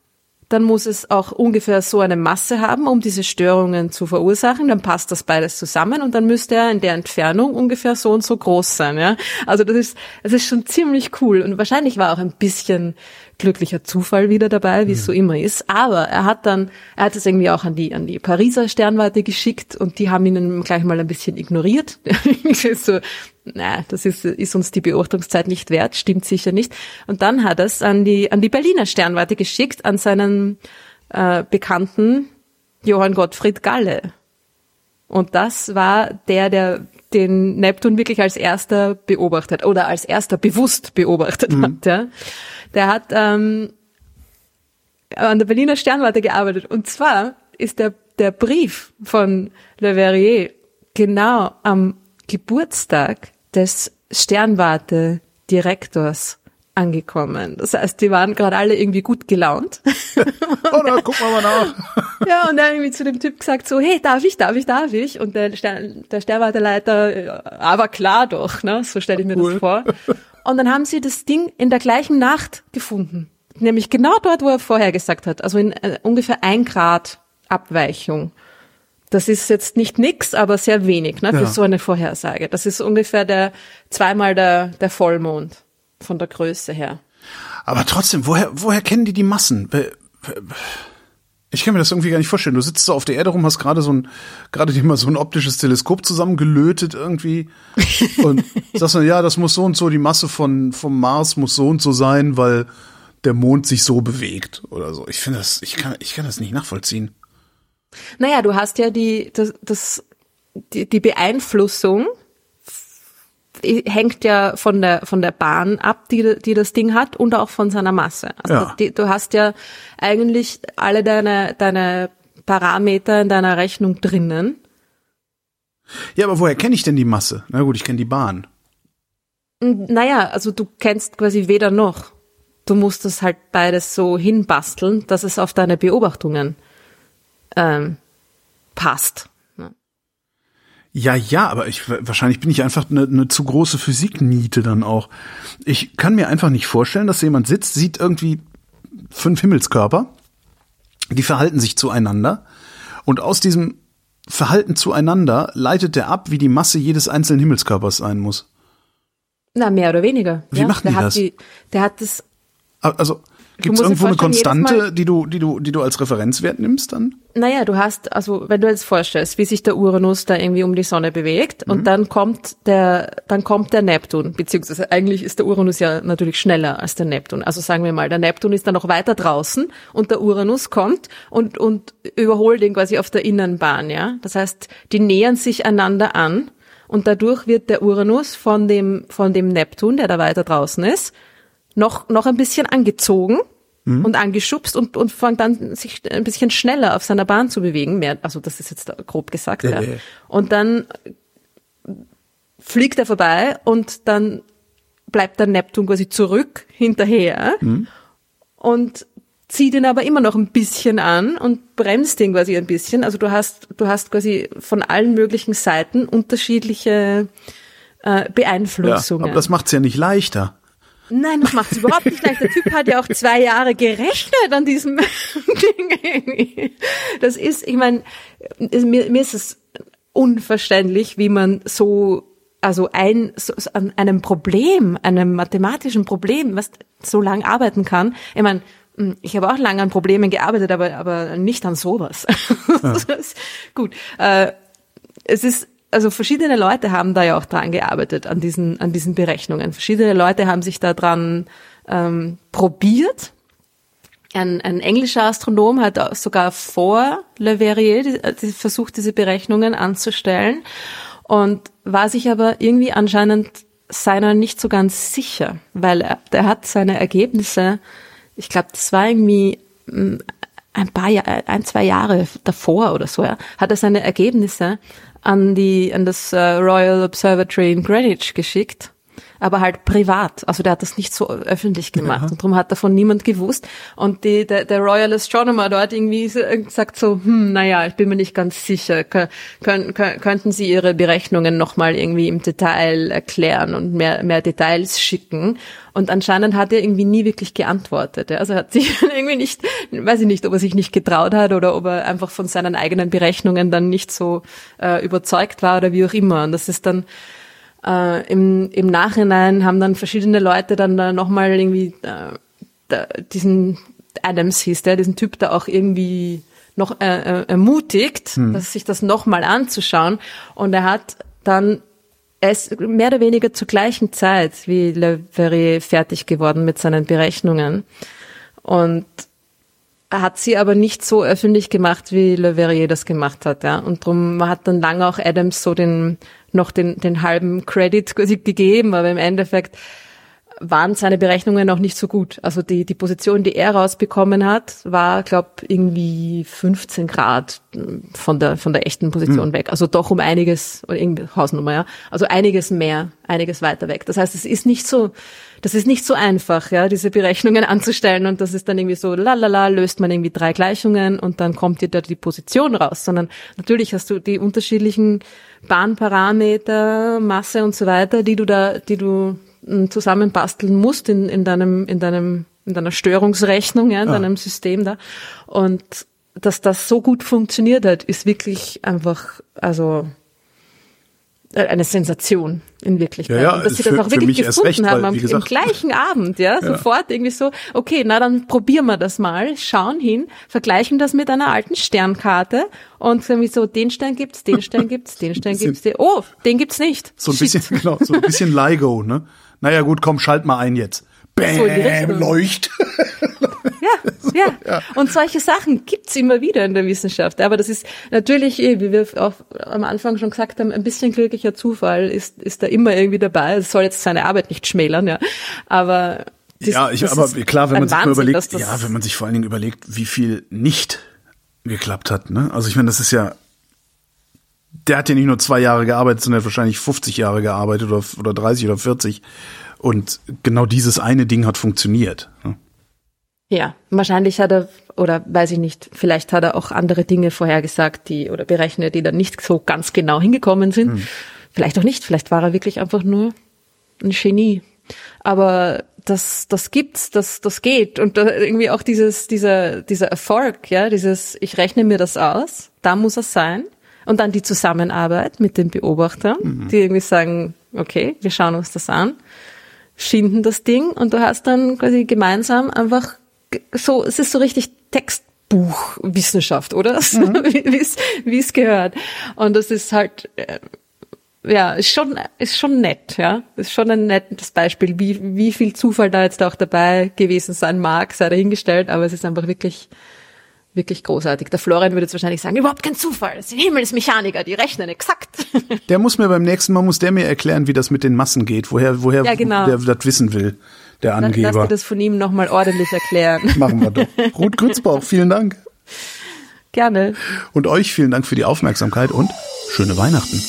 dann muss es auch ungefähr so eine Masse haben, um diese Störungen zu verursachen. Dann passt das beides zusammen und dann müsste er in der Entfernung ungefähr so und so groß sein. Ja? Also das ist, das ist schon ziemlich cool und wahrscheinlich war auch ein bisschen glücklicher Zufall wieder dabei, wie es so immer ist. Aber er hat dann, er hat es irgendwie auch an die an die Pariser Sternwarte geschickt und die haben ihn gleich mal ein bisschen ignoriert. (laughs) so, na, das ist, ist uns die Beobachtungszeit nicht wert, stimmt sicher nicht. Und dann hat er es an die, an die Berliner Sternwarte geschickt, an seinen äh, Bekannten Johann Gottfried Galle. Und das war der, der den Neptun wirklich als erster beobachtet oder als erster bewusst beobachtet hat. Ja. Der hat ähm, an der Berliner Sternwarte gearbeitet. Und zwar ist der, der Brief von Le Verrier genau am Geburtstag des Sternwarte-Direktors angekommen. Das heißt, die waren gerade alle irgendwie gut gelaunt. (laughs) Oh, gucken wir mal nach. (laughs) ja, und er hat irgendwie zu dem Typ gesagt so, hey, darf ich, darf ich, darf ich? Und der, Stern, der Sternwarteleiter, äh, aber klar doch, ne? So stelle ich mir Cool. das vor. Und dann haben sie das Ding in der gleichen Nacht gefunden. Nämlich genau dort, wo er vorher gesagt hat. Also in äh, ungefähr ein Grad Abweichung. Das ist jetzt nicht nix, aber sehr wenig, ne? Für Ja. so eine Vorhersage. Das ist ungefähr der, zweimal der, der Vollmond. Von der Größe her. Aber trotzdem, woher, woher kennen die die Massen? Ich kann mir das irgendwie gar nicht vorstellen. Du sitzt so auf der Erde rum, hast gerade so ein, gerade dir mal so ein optisches Teleskop zusammengelötet irgendwie (laughs) und sagst dann, ja, das muss so und so, die Masse von, vom Mars muss so und so sein, weil der Mond sich so bewegt oder so. Ich finde das, ich kann, ich kann das nicht nachvollziehen. Naja, du hast ja die, das, das, die, die Beeinflussung hängt ja von der, von der Bahn ab, die, die das Ding hat und auch von seiner Masse. Also Ja. die, du hast ja eigentlich alle deine, deine Parameter in deiner Rechnung drinnen. Ja, aber woher kenne ich denn die Masse? Na gut, ich kenne die Bahn. Naja, also du kennst quasi weder noch. Du musst das halt beides so hinbasteln, dass es auf deine Beobachtungen ähm, passt. Ja, ja, aber ich wahrscheinlich bin ich einfach eine, eine zu große Physikniete dann auch. Ich kann mir einfach nicht vorstellen, dass jemand sitzt, sieht irgendwie fünf Himmelskörper, die verhalten sich zueinander und aus diesem Verhalten zueinander leitet er ab, wie die Masse jedes einzelnen Himmelskörpers sein muss. Na, mehr oder weniger. Wie machen der die hat das? Die, der hat das Also gibt es irgendwo eine Konstante, die du, die du, die du als Referenzwert nimmst dann? Naja, du hast, also wenn du jetzt vorstellst, wie sich der Uranus da irgendwie um die Sonne bewegt und dann kommt der, dann kommt der Neptun, beziehungsweise eigentlich ist der Uranus ja natürlich schneller als der Neptun. Also sagen wir mal, der Neptun ist dann noch weiter draußen und der Uranus kommt und, und überholt ihn quasi auf der Innenbahn, ja. Das heißt, die nähern sich einander an und dadurch wird der Uranus von dem, von dem Neptun, der da weiter draußen ist, noch, noch ein bisschen angezogen und angeschubst und, und fängt dann sich ein bisschen schneller auf seiner Bahn zu bewegen. Mehr, also das ist jetzt grob gesagt. Ja. Äh. Und dann fliegt er vorbei und dann bleibt der Neptun quasi zurück hinterher und zieht ihn aber immer noch ein bisschen an und bremst ihn quasi ein bisschen. Also du hast, du hast quasi von allen möglichen Seiten unterschiedliche äh, Beeinflussungen. Ja, aber das macht's ja nicht leichter. Nein, das macht es überhaupt nicht leicht. Der Typ hat ja auch zwei Jahre gerechnet an diesem (laughs) Ding. Das ist, ich meine, mir, mir ist es unverständlich, wie man so, also ein, so, an einem Problem, einem mathematischen Problem, was so lang arbeiten kann. Ich meine, ich habe auch lange an Problemen gearbeitet, aber, aber nicht an sowas. (laughs) Ja. gut. Äh, es ist also verschiedene Leute haben da ja auch dran gearbeitet, an diesen, an diesen Berechnungen. Verschiedene Leute haben sich da dran ähm, probiert. Ein, ein englischer Astronom hat sogar vor Le Verrier die, die versucht, diese Berechnungen anzustellen und war sich aber irgendwie anscheinend seiner nicht so ganz sicher, weil er, der hat seine Ergebnisse, ich glaube, das war irgendwie hm, ein paar Jahre, ein, zwei Jahre davor oder so, ja, hat er seine Ergebnisse an die, an das äh, Royal Observatory in Greenwich geschickt aber halt privat. Also der hat das nicht so öffentlich gemacht ja. und darum hat davon niemand gewusst. Und die, der, der Royal Astronomer dort irgendwie sagt so, hm, naja, ich bin mir nicht ganz sicher. Kön können, könnten Sie Ihre Berechnungen nochmal irgendwie im Detail erklären und mehr, mehr Details schicken? Und anscheinend hat er irgendwie nie wirklich geantwortet. Also hat sich (laughs) irgendwie nicht, weiß ich nicht, ob er sich nicht getraut hat oder ob er einfach von seinen eigenen Berechnungen dann nicht so äh, überzeugt war oder wie auch immer. Und das ist dann äh, im, im Nachhinein haben dann verschiedene Leute dann da nochmal irgendwie äh, da, diesen Adams hieß der, diesen Typ da auch irgendwie noch äh, äh, ermutigt, hm. dass sich das nochmal anzuschauen. Und er hat dann ist mehr oder weniger zur gleichen Zeit wie Le Verrier fertig geworden mit seinen Berechnungen. Und er hat sie aber nicht so öffentlich gemacht, wie Le Verrier das gemacht hat, ja. Und drum hat dann lange auch Adams so den noch den, den halben Credit gegeben, aber im Endeffekt waren seine Berechnungen noch nicht so gut. Also die, die Position, die er rausbekommen hat, war, glaube irgendwie 15 Grad von der, von der echten Position mhm. weg. Also doch um einiges, oder irgendwie Hausnummer, ja. Also einiges mehr, einiges weiter weg. Das heißt, es ist nicht so, das ist nicht so einfach, ja, diese Berechnungen (laughs) anzustellen und das ist dann irgendwie so, lalala, löst man irgendwie drei Gleichungen und dann kommt dir da die Position raus, sondern natürlich hast du die unterschiedlichen Bahnparameter, Masse und so weiter, die du da, die du hm, zusammenbasteln musst in, in deinem, in deinem, in deiner Störungsrechnung, ja, in ah. deinem System da. Und dass das so gut funktioniert hat, ist wirklich einfach, also eine Sensation in Wirklichkeit. Ja, ja, dass sie das auch wirklich gefunden recht, haben weil, gesagt, im gleichen (laughs) Abend, ja, ja, sofort irgendwie so, okay, na dann probieren wir das mal, schauen hin, vergleichen das mit einer alten Sternkarte und irgendwie so, den Stern gibt's, den Stern gibt's, den Stern gibt's, den, oh, den gibt's nicht. So ein Shit. bisschen, (laughs) genau, so ein bisschen LIGO, ne? Naja gut, komm, schalt mal ein jetzt. Bäm, so leucht. Ja, (laughs) ja, ja. Und solche Sachen gibt's immer wieder in der Wissenschaft. Aber das ist natürlich, eh, wie wir auch am Anfang schon gesagt haben, ein bisschen glücklicher Zufall ist, ist da immer irgendwie dabei. Es soll jetzt seine Arbeit nicht schmälern, ja. Aber das, ja, ich, aber klar, wenn man sich Wahnsinn, überlegt, ja, wenn man sich vor allen Dingen überlegt, wie viel nicht geklappt hat, ne? Also ich meine, das ist ja, der hat ja nicht nur zwei Jahre gearbeitet, sondern hat wahrscheinlich 50 Jahre gearbeitet oder, oder 30 oder 40. Und genau dieses eine Ding hat funktioniert. Ne? Ja, wahrscheinlich hat er, oder weiß ich nicht, vielleicht hat er auch andere Dinge vorhergesagt, die, oder berechnet, die dann nicht so ganz genau hingekommen sind. Hm. Vielleicht auch nicht, vielleicht war er wirklich einfach nur ein Genie. Aber das, das gibt's, das, das geht. Und da irgendwie auch dieses, dieser, dieser Erfolg, ja, dieses, ich rechne mir das aus, da muss es sein. Und dann die Zusammenarbeit mit den Beobachtern, mhm. die irgendwie sagen, okay, wir schauen uns das an, schinden das Ding und du hast dann quasi gemeinsam einfach so, es ist so richtig Textbuchwissenschaft, oder? (laughs) Mhm. wie es gehört. Und das ist halt, äh, ja, ist schon, ist schon nett, ja. Ist schon ein nettes Beispiel, wie, wie viel Zufall da jetzt auch dabei gewesen sein mag, sei dahingestellt, aber es ist einfach wirklich, wirklich großartig. Der Florian würde jetzt wahrscheinlich sagen, überhaupt kein Zufall, das sind Himmelsmechaniker, die rechnen exakt. (laughs) Der muss mir beim nächsten Mal, muss der mir erklären, wie das mit den Massen geht, woher, woher ja, genau. der das wissen will der Angeber. Lass dir das von ihm nochmal ordentlich erklären. (laughs) Machen wir doch. Ruth Grützbauch, (laughs) vielen Dank. Gerne. Und euch vielen Dank für die Aufmerksamkeit und schöne Weihnachten.